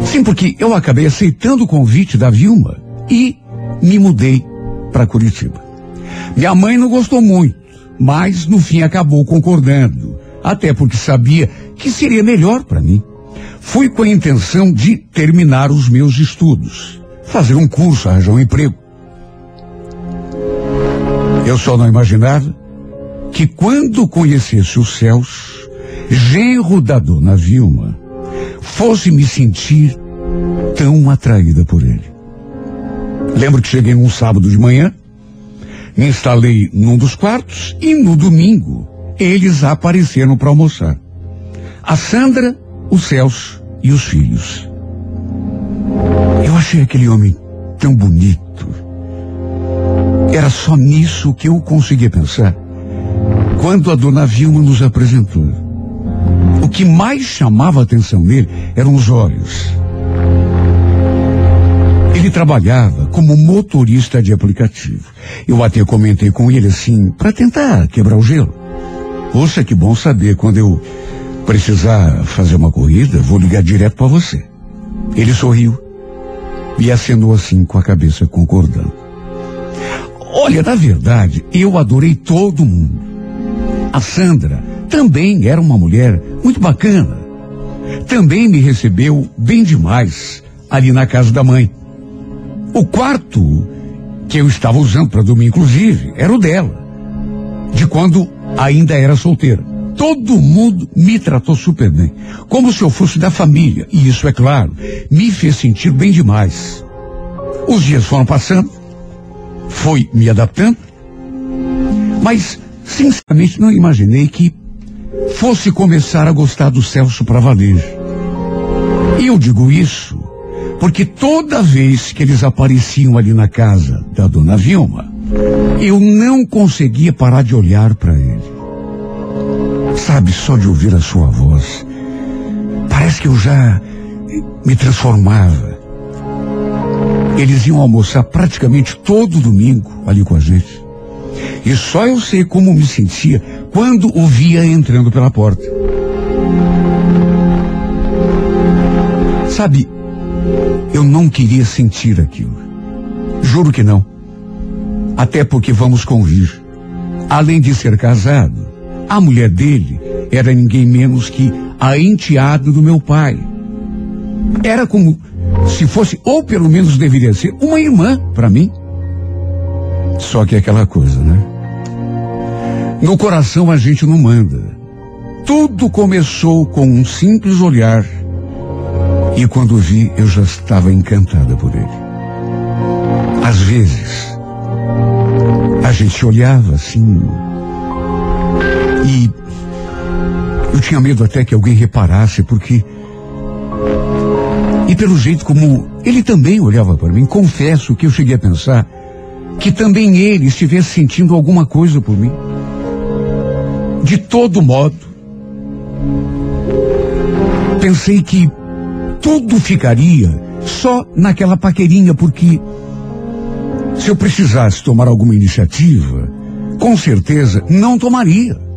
Sim, porque eu acabei aceitando o convite da Vilma e me mudei para Curitiba. Minha mãe não gostou muito, mas no fim acabou concordando, até porque sabia que seria melhor para mim. Fui com a intenção de terminar os meus estudos. fazer um curso, arranjar um emprego. Eu só não imaginava que quando conhecesse os céus, genro da dona Vilma, fosse me sentir tão atraída por ele. Lembro que cheguei num sábado de manhã, me instalei num dos quartos e no domingo eles apareceram para almoçar. A Sandra, o Celso e os filhos. Eu achei aquele homem tão bonito. Era só nisso que eu conseguia pensar. Quando a dona Vilma nos apresentou. O que mais chamava a atenção nele eram os olhos. Ele trabalhava como motorista de aplicativo. Eu até comentei com ele assim, para tentar quebrar o gelo. Poxa, que bom saber quando eu precisar fazer uma corrida, vou ligar direto para você. Ele sorriu e acenou assim com a cabeça concordando. Olha, na verdade, eu adorei todo mundo. A Sandra também era uma mulher muito bacana. Também me recebeu bem demais ali na casa da mãe. O quarto que eu estava usando para dormir, inclusive, era o dela. De quando ainda era solteira. Todo mundo me tratou super bem, como se eu fosse da família. E isso, é claro, me fez sentir bem demais. Os dias foram passando, fui me adaptando, mas, sinceramente, não imaginei que fosse começar a gostar do Celso para valer. E eu digo isso porque toda vez que eles apareciam ali na casa da dona Vilma, eu não conseguia parar de olhar para ele. Sabe, só de ouvir a sua voz, parece que eu já me transformava. Eles iam almoçar praticamente todo domingo ali com a gente. E só eu sei como me sentia quando o via entrando pela porta. Sabe, eu não queria sentir aquilo. Juro que não. Até porque vamos convir. Além de ser casado, a mulher dele era ninguém menos que a enteada do meu pai. Era como se fosse, ou pelo menos deveria ser, uma irmã para mim. Só que é aquela coisa, né? No coração a gente não manda. Tudo começou com um simples olhar e quando vi, eu já estava encantada por ele. Às vezes, a gente olhava assim. E eu tinha medo até que alguém reparasse, porque. E pelo jeito como ele também olhava para mim, confesso que eu cheguei a pensar que também ele estivesse sentindo alguma coisa por mim. De todo modo, pensei que tudo ficaria só naquela paquerinha, porque se eu precisasse tomar alguma iniciativa, com certeza não tomaria.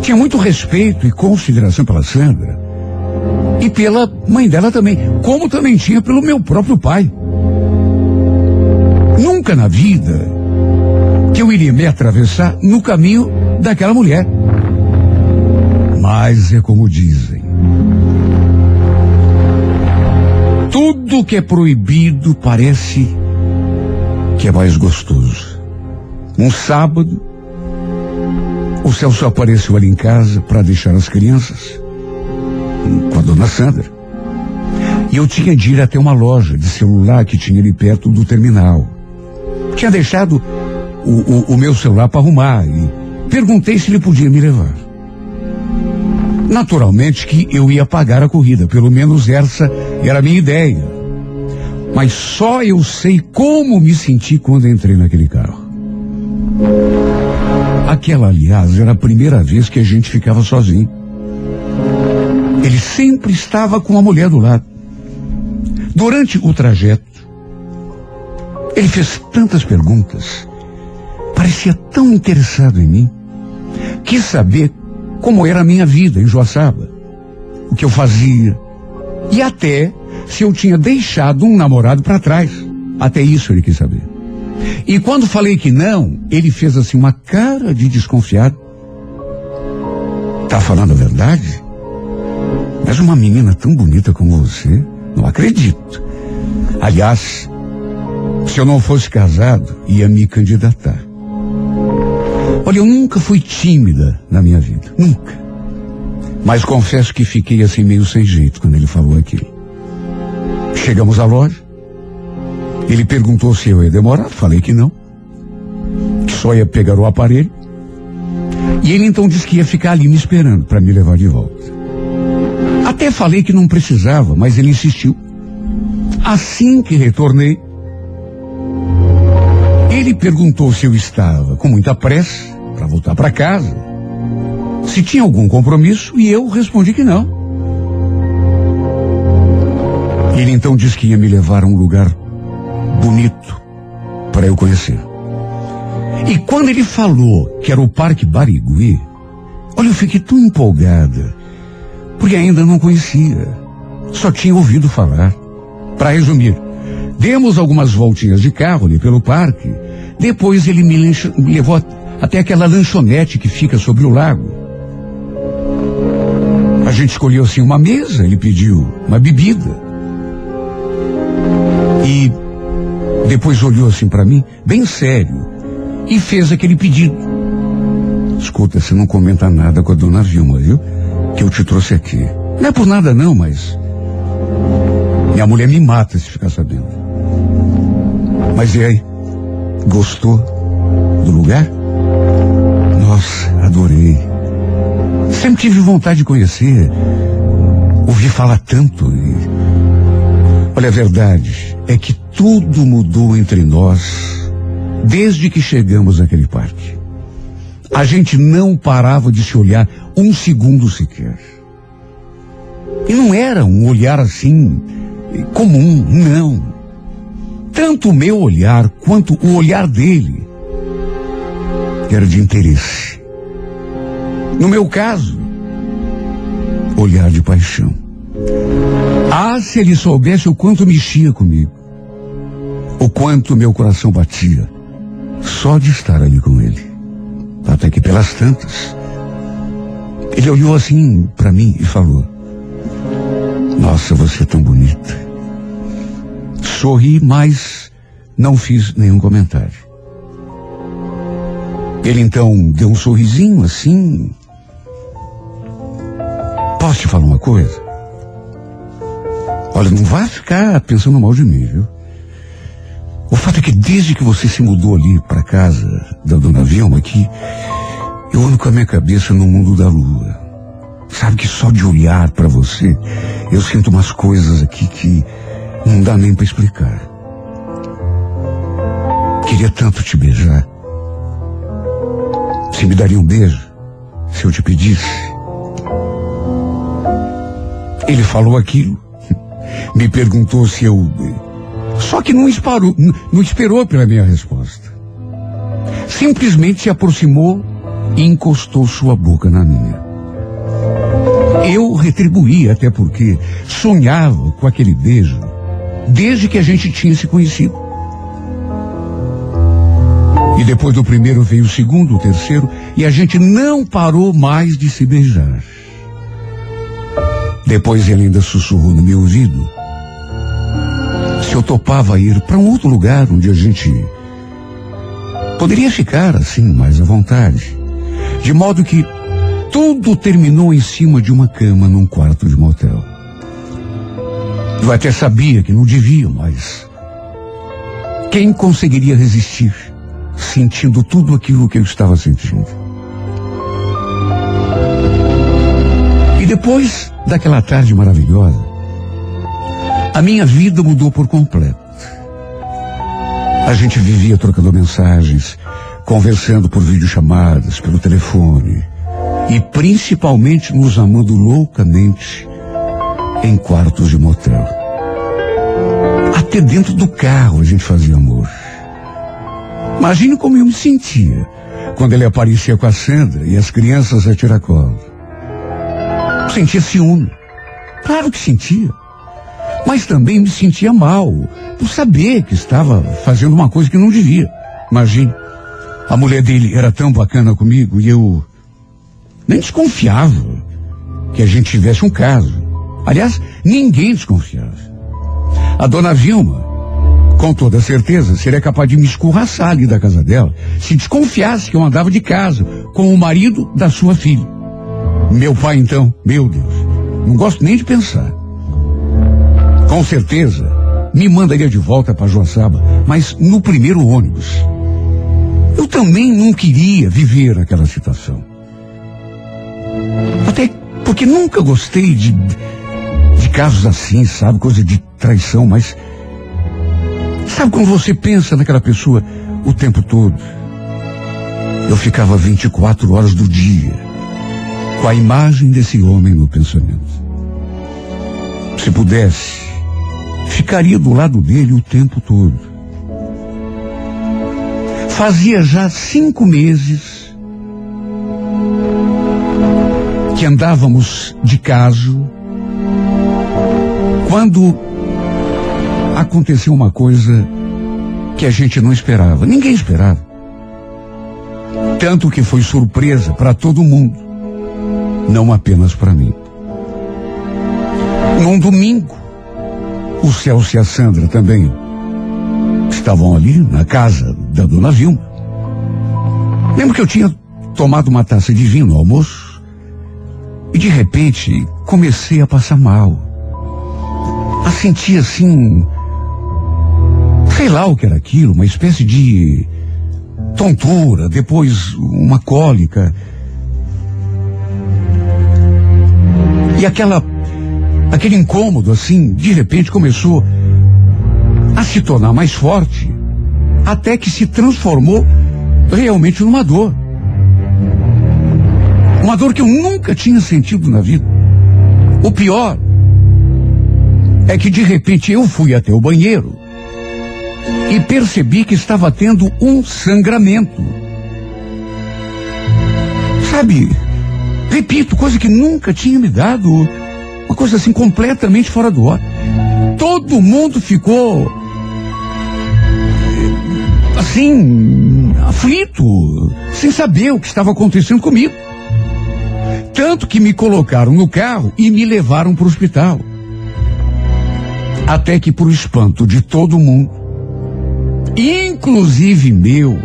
Tinha muito respeito e consideração pela Sandra. E pela mãe dela também, como também tinha pelo meu próprio pai. Nunca na vida que eu iria me atravessar no caminho daquela mulher. Mas é como dizem, tudo que é proibido parece que é mais gostoso. Um sábado, o Celso apareceu ali em casa para deixar as crianças com a dona Sandra. E eu tinha de ir até uma loja de celular que tinha ali perto do terminal. Tinha deixado o, o, o meu celular para arrumar e perguntei se ele podia me levar. Naturalmente que eu ia pagar a corrida, pelo menos essa era a minha ideia. Mas só eu sei como me senti quando entrei naquele carro. Aquela, aliás, era a primeira vez que a gente ficava sozinho. Ele sempre estava com a mulher do lado. Durante o trajeto, ele fez tantas perguntas, parecia tão interessado em mim. Quis saber como era a minha vida em Joaçaba, o que eu fazia, e até se eu tinha deixado um namorado para trás. Até isso ele quis saber. E quando falei que não, ele fez assim uma cara de desconfiado. Tá falando a verdade? Mas uma menina tão bonita como você, não acredito. Aliás, se eu não fosse casado, ia me candidatar. Olha, eu nunca fui tímida na minha vida. Nunca. Mas confesso que fiquei assim meio sem jeito quando ele falou aquilo. Chegamos à loja. Ele perguntou se eu ia demorar. Falei que não. Que só ia pegar o aparelho. E ele então disse que ia ficar ali me esperando para me levar de volta. Até falei que não precisava, mas ele insistiu. Assim que retornei, ele perguntou se eu estava com muita pressa para voltar para casa, se tinha algum compromisso e eu respondi que não. Ele então disse que ia me levar a um lugar bonito para eu conhecer. E quando ele falou que era o Parque Barigui, olha, eu fiquei tão empolgada, porque ainda não conhecia, só tinha ouvido falar. Para resumir, demos algumas voltinhas de carro ali pelo parque depois ele me, me levou até aquela lanchonete que fica sobre o lago. A gente escolheu assim uma mesa, ele pediu uma bebida. E depois olhou assim para mim, bem sério, e fez aquele pedido. Escuta, você não comenta nada com a dona Vilma, viu? Que eu te trouxe aqui. Não é por nada não, mas minha mulher me mata se ficar sabendo. Mas e aí? Gostou do lugar? Nossa, adorei. Sempre tive vontade de conhecer. Ouvi falar tanto e. Olha, a verdade é que tudo mudou entre nós desde que chegamos naquele parque. A gente não parava de se olhar um segundo sequer. E não era um olhar assim comum, não tanto o meu olhar quanto o olhar dele era de interesse. No meu caso, olhar de paixão. Ah, se ele soubesse o quanto mexia comigo, o quanto meu coração batia, só de estar ali com ele. Até que pelas tantas, ele olhou assim para mim e falou: Nossa, você é tão bonita. Sorri, mas não fiz nenhum comentário. Ele então deu um sorrisinho assim. Posso te falar uma coisa? Olha, não vai ficar pensando mal de mim, viu? O fato é que desde que você se mudou ali para casa da dona Vilma aqui, eu ando com a minha cabeça no mundo da lua. Sabe que só de olhar para você, eu sinto umas coisas aqui que não dá nem para explicar. Queria tanto te beijar. Você me daria um beijo se eu te pedisse? Ele falou aquilo. Me perguntou se eu. Só que não esperou, não esperou pela minha resposta. Simplesmente se aproximou e encostou sua boca na minha. Eu retribuí, até porque sonhava com aquele beijo desde que a gente tinha se conhecido. E depois do primeiro veio o segundo, o terceiro, e a gente não parou mais de se beijar. Depois ele ainda sussurrou no meu ouvido eu topava ir para um outro lugar onde a gente poderia ficar assim mais à vontade. De modo que tudo terminou em cima de uma cama num quarto de motel. Eu até sabia que não devia, mas quem conseguiria resistir sentindo tudo aquilo que eu estava sentindo? E depois daquela tarde maravilhosa, a minha vida mudou por completo. A gente vivia trocando mensagens, conversando por videochamadas, pelo telefone, e principalmente nos amando loucamente em quartos de motel. Até dentro do carro a gente fazia amor. Imagine como eu me sentia quando ele aparecia com a Sandra e as crianças a tiracolo. Sentia ciúme. Claro que sentia. Mas também me sentia mal por saber que estava fazendo uma coisa que não devia. Imagine, a mulher dele era tão bacana comigo e eu nem desconfiava que a gente tivesse um caso. Aliás, ninguém desconfiava. A dona Vilma Com toda certeza, seria capaz de me escorraçar ali da casa dela se desconfiasse que eu andava de casa com o marido da sua filha. Meu pai, então, meu Deus, não gosto nem de pensar. Com certeza, me mandaria de volta para Joaçaba, mas no primeiro ônibus. Eu também não queria viver aquela situação. Até porque nunca gostei de, de casos assim, sabe? Coisa de traição, mas Sabe quando você pensa naquela pessoa o tempo todo? Eu ficava 24 horas do dia com a imagem desse homem no pensamento. Se pudesse, ficaria do lado dele o tempo todo. Fazia já cinco meses que andávamos de caso quando aconteceu uma coisa que a gente não esperava. Ninguém esperava. Tanto que foi surpresa para todo mundo, não apenas para mim. Num domingo, o Celso e a Sandra também estavam ali na casa da dona Vilma. Lembro que eu tinha tomado uma taça de vinho no almoço e de repente comecei a passar mal. A sentir assim sei lá o que era aquilo, uma espécie de tontura, depois uma cólica. E aquela, aquele incômodo assim, de repente começou a se tornar mais forte, até que se transformou realmente numa dor. Uma dor que eu nunca tinha sentido na vida. O pior é que de repente eu fui até o banheiro e percebi que estava tendo um sangramento. Sabe, repito, coisa que nunca tinha me dado, uma coisa assim completamente fora do ar. Todo mundo ficou assim, aflito, sem saber o que estava acontecendo comigo. Tanto que me colocaram no carro e me levaram para o hospital. Até que, por espanto de todo mundo, inclusive meu.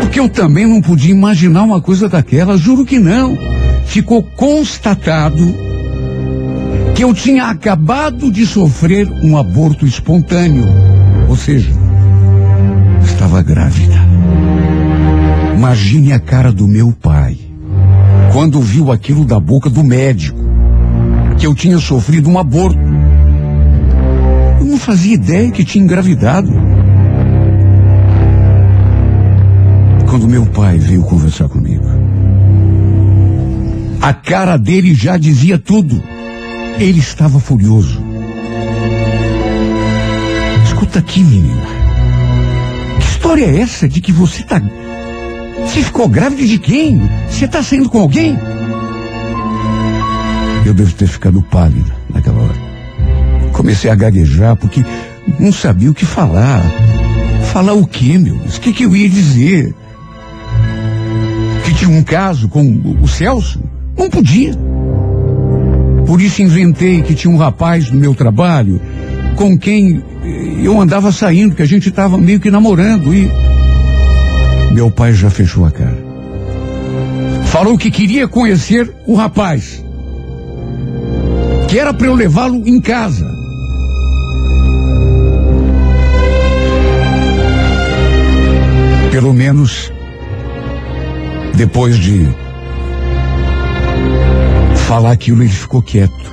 Porque eu também não podia imaginar uma coisa daquela, juro que não. Ficou constatado que eu tinha acabado de sofrer um aborto espontâneo. Ou seja, estava grávida. Imagine a cara do meu pai quando viu aquilo da boca do médico, que eu tinha sofrido um aborto não fazia ideia que tinha engravidado. Quando meu pai veio conversar comigo, a cara dele já dizia tudo. Ele estava furioso. Escuta aqui, menina. Que história é essa de que você está. Você ficou grávida de quem? Você está saindo com alguém? Eu devo ter ficado pálida naquela hora. Comecei a gaguejar porque não sabia o que falar. Falar o quê, meu? O que, que eu ia dizer? Que tinha um caso com o Celso? Não podia. Por isso inventei que tinha um rapaz no meu trabalho com quem eu andava saindo, que a gente estava meio que namorando e meu pai já fechou a cara. Falou que queria conhecer o rapaz. Que era para eu levá-lo em casa. Pelo menos, depois de falar aquilo, ele ficou quieto.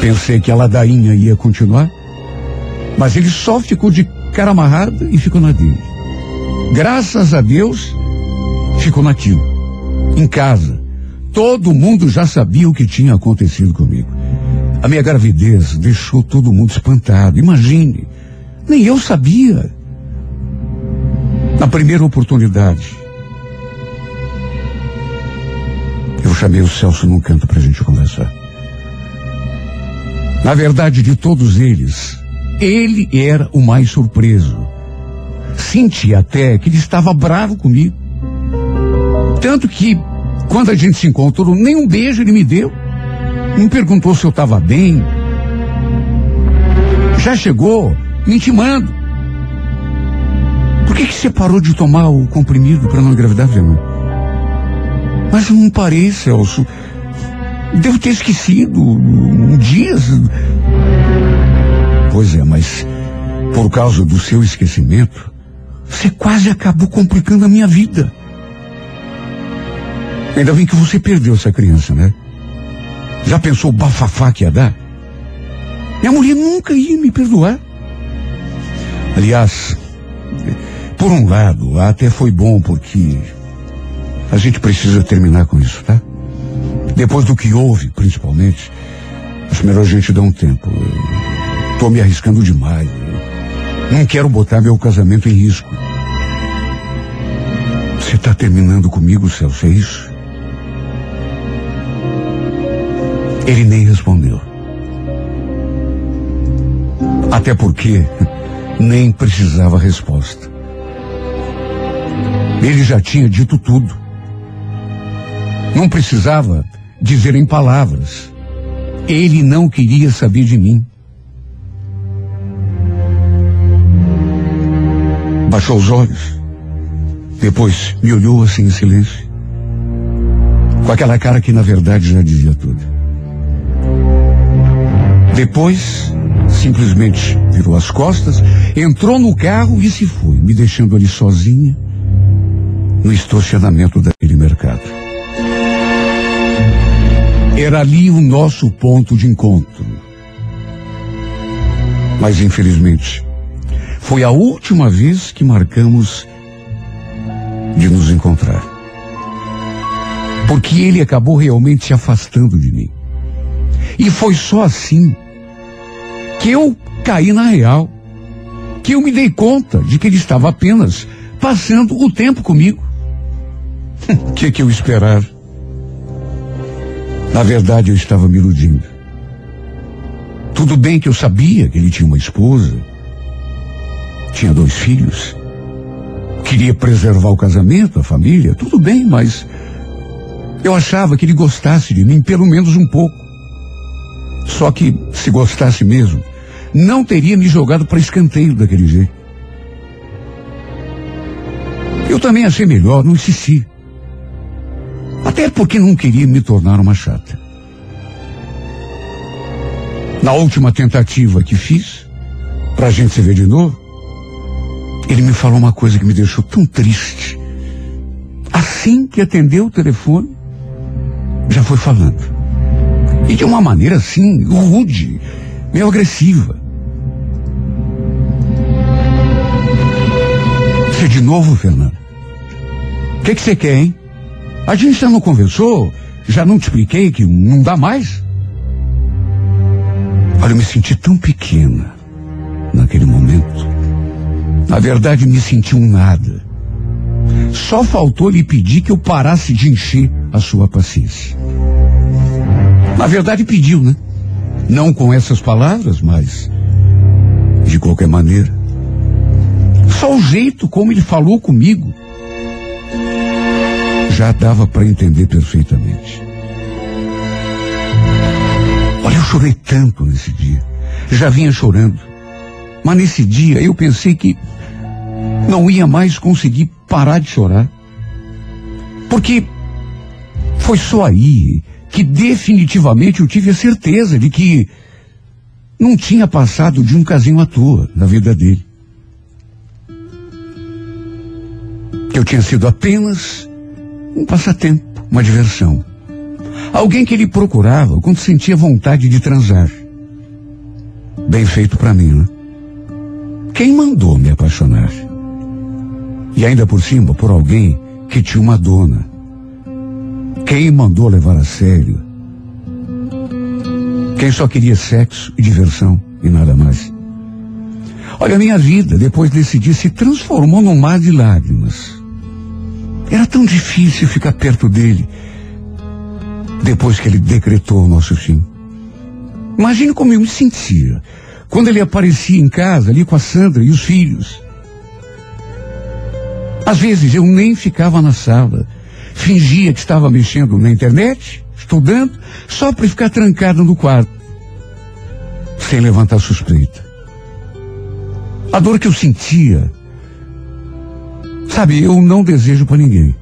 Pensei que a ladainha ia continuar, mas ele só ficou de cara amarrada e ficou na dele. Graças a Deus, ficou naquilo. Em casa, todo mundo já sabia o que tinha acontecido comigo. A minha gravidez deixou todo mundo espantado. Imagine, nem eu sabia. Na primeira oportunidade, chamei o Celso num canto para a gente conversar. Na verdade, de todos eles, ele era o mais surpreso. Senti até que ele estava bravo comigo. Tanto que, quando a gente se encontrou, nem um beijo ele me deu. Não perguntou se eu estava bem. Já chegou me intimando. Por que, que você parou de tomar o comprimido para não engravidar, Fernando? Mas não parei, Celso. Devo ter esquecido um dia. Pois é, mas por causa do seu esquecimento, você quase acabou complicando a minha vida. Ainda bem que você perdeu essa criança, né? Já pensou o bafafá que ia dar? Minha mulher nunca ia me perdoar. Aliás, por um lado, até foi bom porque a gente precisa terminar com isso, tá? Depois do que houve, principalmente, acho melhor a gente dar um tempo. Eu tô me arriscando demais. Não quero botar meu casamento em risco. Você tá terminando comigo, Celso, é isso? Ele nem respondeu. Até porque nem precisava resposta. Ele já tinha dito tudo. Não precisava dizer em palavras. Ele não queria saber de mim. Baixou os olhos. Depois me olhou assim em silêncio. Com aquela cara que na verdade já dizia tudo. Depois, simplesmente virou as costas, entrou no carro e se foi, me deixando ali sozinha no estacionamento daquele Era ali o nosso ponto de encontro. Mas infelizmente, foi a última vez que marcamos de nos encontrar. Porque ele acabou realmente se afastando de mim. E foi só assim que eu caí na real. Que eu me dei conta de que ele estava apenas passando o tempo comigo. O que, que eu esperava? Na verdade, eu estava me iludindo. Tudo bem que eu sabia que ele tinha uma esposa, tinha dois filhos, queria preservar o casamento, a família, tudo bem, mas eu achava que ele gostasse de mim pelo menos um pouco. Só que, se gostasse mesmo, não teria me jogado para escanteio daquele jeito. Eu também achei melhor não insistir. Até porque não queria me tornar uma chata. Na última tentativa que fiz, para a gente se ver de novo, ele me falou uma coisa que me deixou tão triste. Assim que atendeu o telefone, já foi falando. E de uma maneira assim, rude, meio agressiva. Você de novo, Fernando? O que você quer, hein? A gente já não conversou? Já não te expliquei que não dá mais? Olha, eu me senti tão pequena naquele momento. Na verdade, me senti um nada. Só faltou lhe pedir que eu parasse de encher a sua paciência. Na verdade, pediu, né? Não com essas palavras, mas de qualquer maneira. Só o jeito como ele falou comigo já dava para entender perfeitamente. Olha, eu chorei tanto nesse dia. Já vinha chorando. Mas nesse dia eu pensei que não ia mais conseguir parar de chorar. Porque foi só aí que definitivamente eu tive a certeza de que não tinha passado de um casinho à toa na vida dele. Que eu tinha sido apenas um passatempo, uma diversão. Alguém que ele procurava quando sentia vontade de transar. Bem feito para mim, né? Quem mandou me apaixonar? E ainda por cima, por alguém que tinha uma dona. Quem mandou levar a sério? Quem só queria sexo e diversão e nada mais. Olha, minha vida, depois desse dia, se transformou num mar de lágrimas. Era tão difícil ficar perto dele depois que ele decretou o nosso fim. Imagine como eu me sentia quando ele aparecia em casa ali com a Sandra e os filhos. Às vezes eu nem ficava na sala, fingia que estava mexendo na internet, estudando, só para ficar trancado no quarto, sem levantar suspeita. A dor que eu sentia, sabe, eu não desejo para ninguém.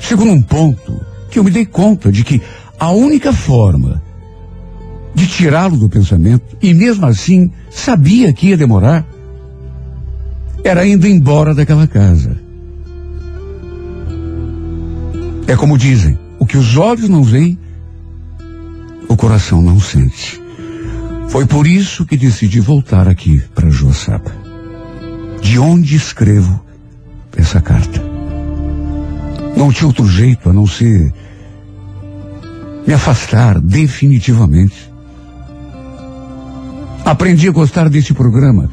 Chegou num ponto que eu me dei conta de que a única forma de tirá-lo do pensamento, e mesmo assim sabia que ia demorar, era indo embora daquela casa. É como dizem, o que os olhos não veem, o coração não sente. Foi por isso que decidi voltar aqui para Joaçaba. De onde escrevo essa carta? Não tinha outro jeito a não ser me afastar definitivamente. Aprendi a gostar desse programa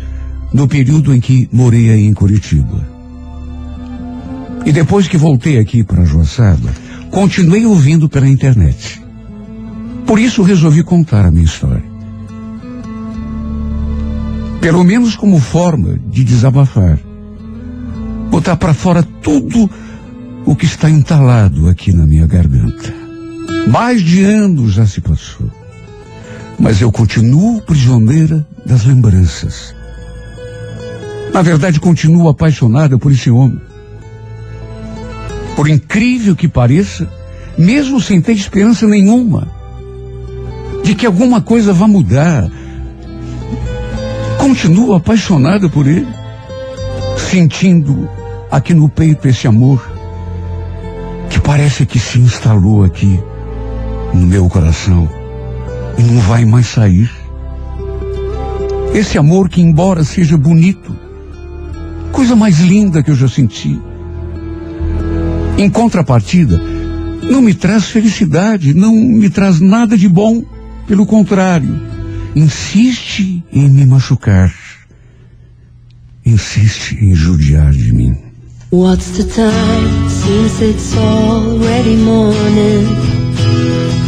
no período em que morei aí em Curitiba. E depois que voltei aqui para Joaçaba, continuei ouvindo pela internet. Por isso resolvi contar a minha história. Pelo menos como forma de desabafar. Botar para fora tudo o que está entalado aqui na minha garganta. Mais de anos já se passou. Mas eu continuo prisioneira das lembranças. Na verdade, continuo apaixonada por esse homem. Por incrível que pareça, mesmo sem ter esperança nenhuma de que alguma coisa vá mudar, continuo apaixonada por ele, sentindo aqui no peito esse amor que parece que se instalou aqui no meu coração e não vai mais sair. Esse amor que, embora seja bonito, coisa mais linda que eu já senti, em contrapartida, não me traz felicidade, não me traz nada de bom. Pelo contrário, insiste em me machucar. Insiste em judiar de mim. What's the time? Seems it's already morning.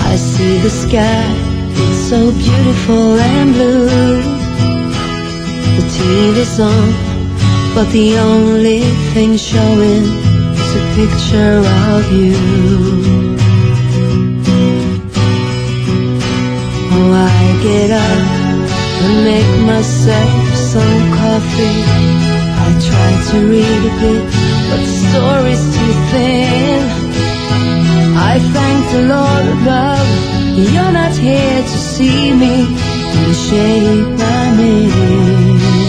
I see the sky, it's so beautiful and blue. The TV's on, but the only thing showing is a picture of you. Oh, I get up and make myself some coffee. Try to read a bit, but the story's too thin. I thank the Lord above, you're not here to see me in the shape I'm in.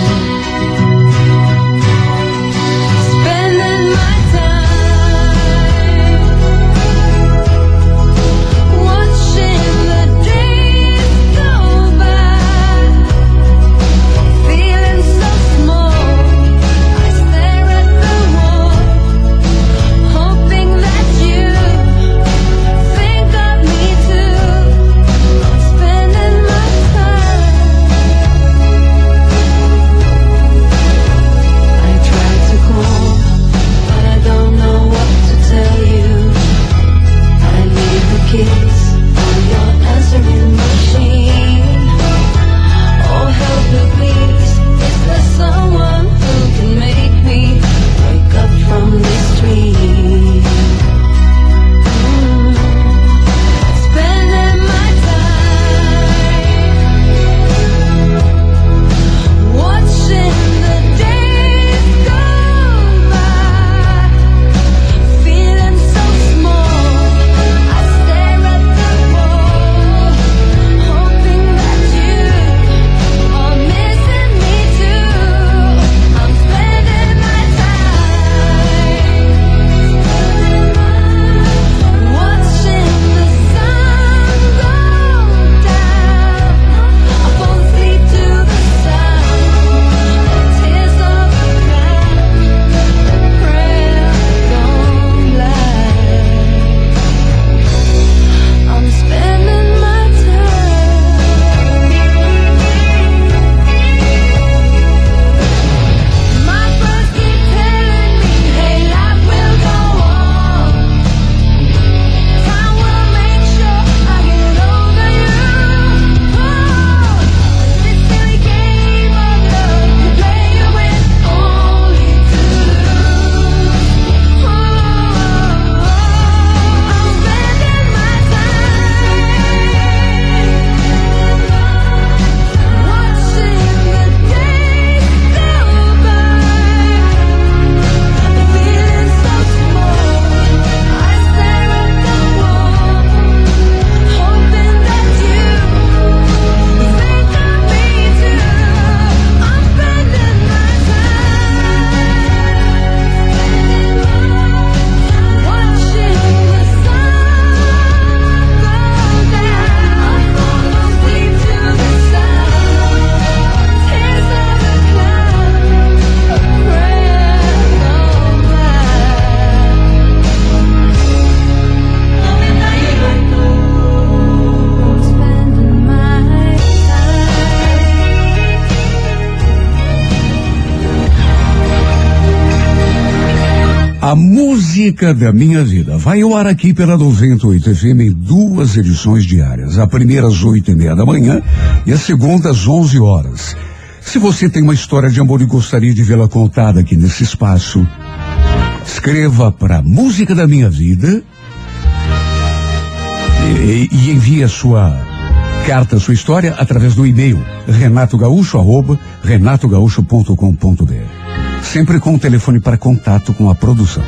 Música da Minha Vida. Vai ao ar aqui pela 98 FM em duas edições diárias. A primeira às oito e meia da manhã e a segunda às onze horas. Se você tem uma história de amor e gostaria de vê-la contada aqui nesse espaço, escreva para Música da Minha Vida e, e envie a sua carta, sua história através do e-mail renatogaúcho.com.br. Sempre com o telefone para contato com a produção.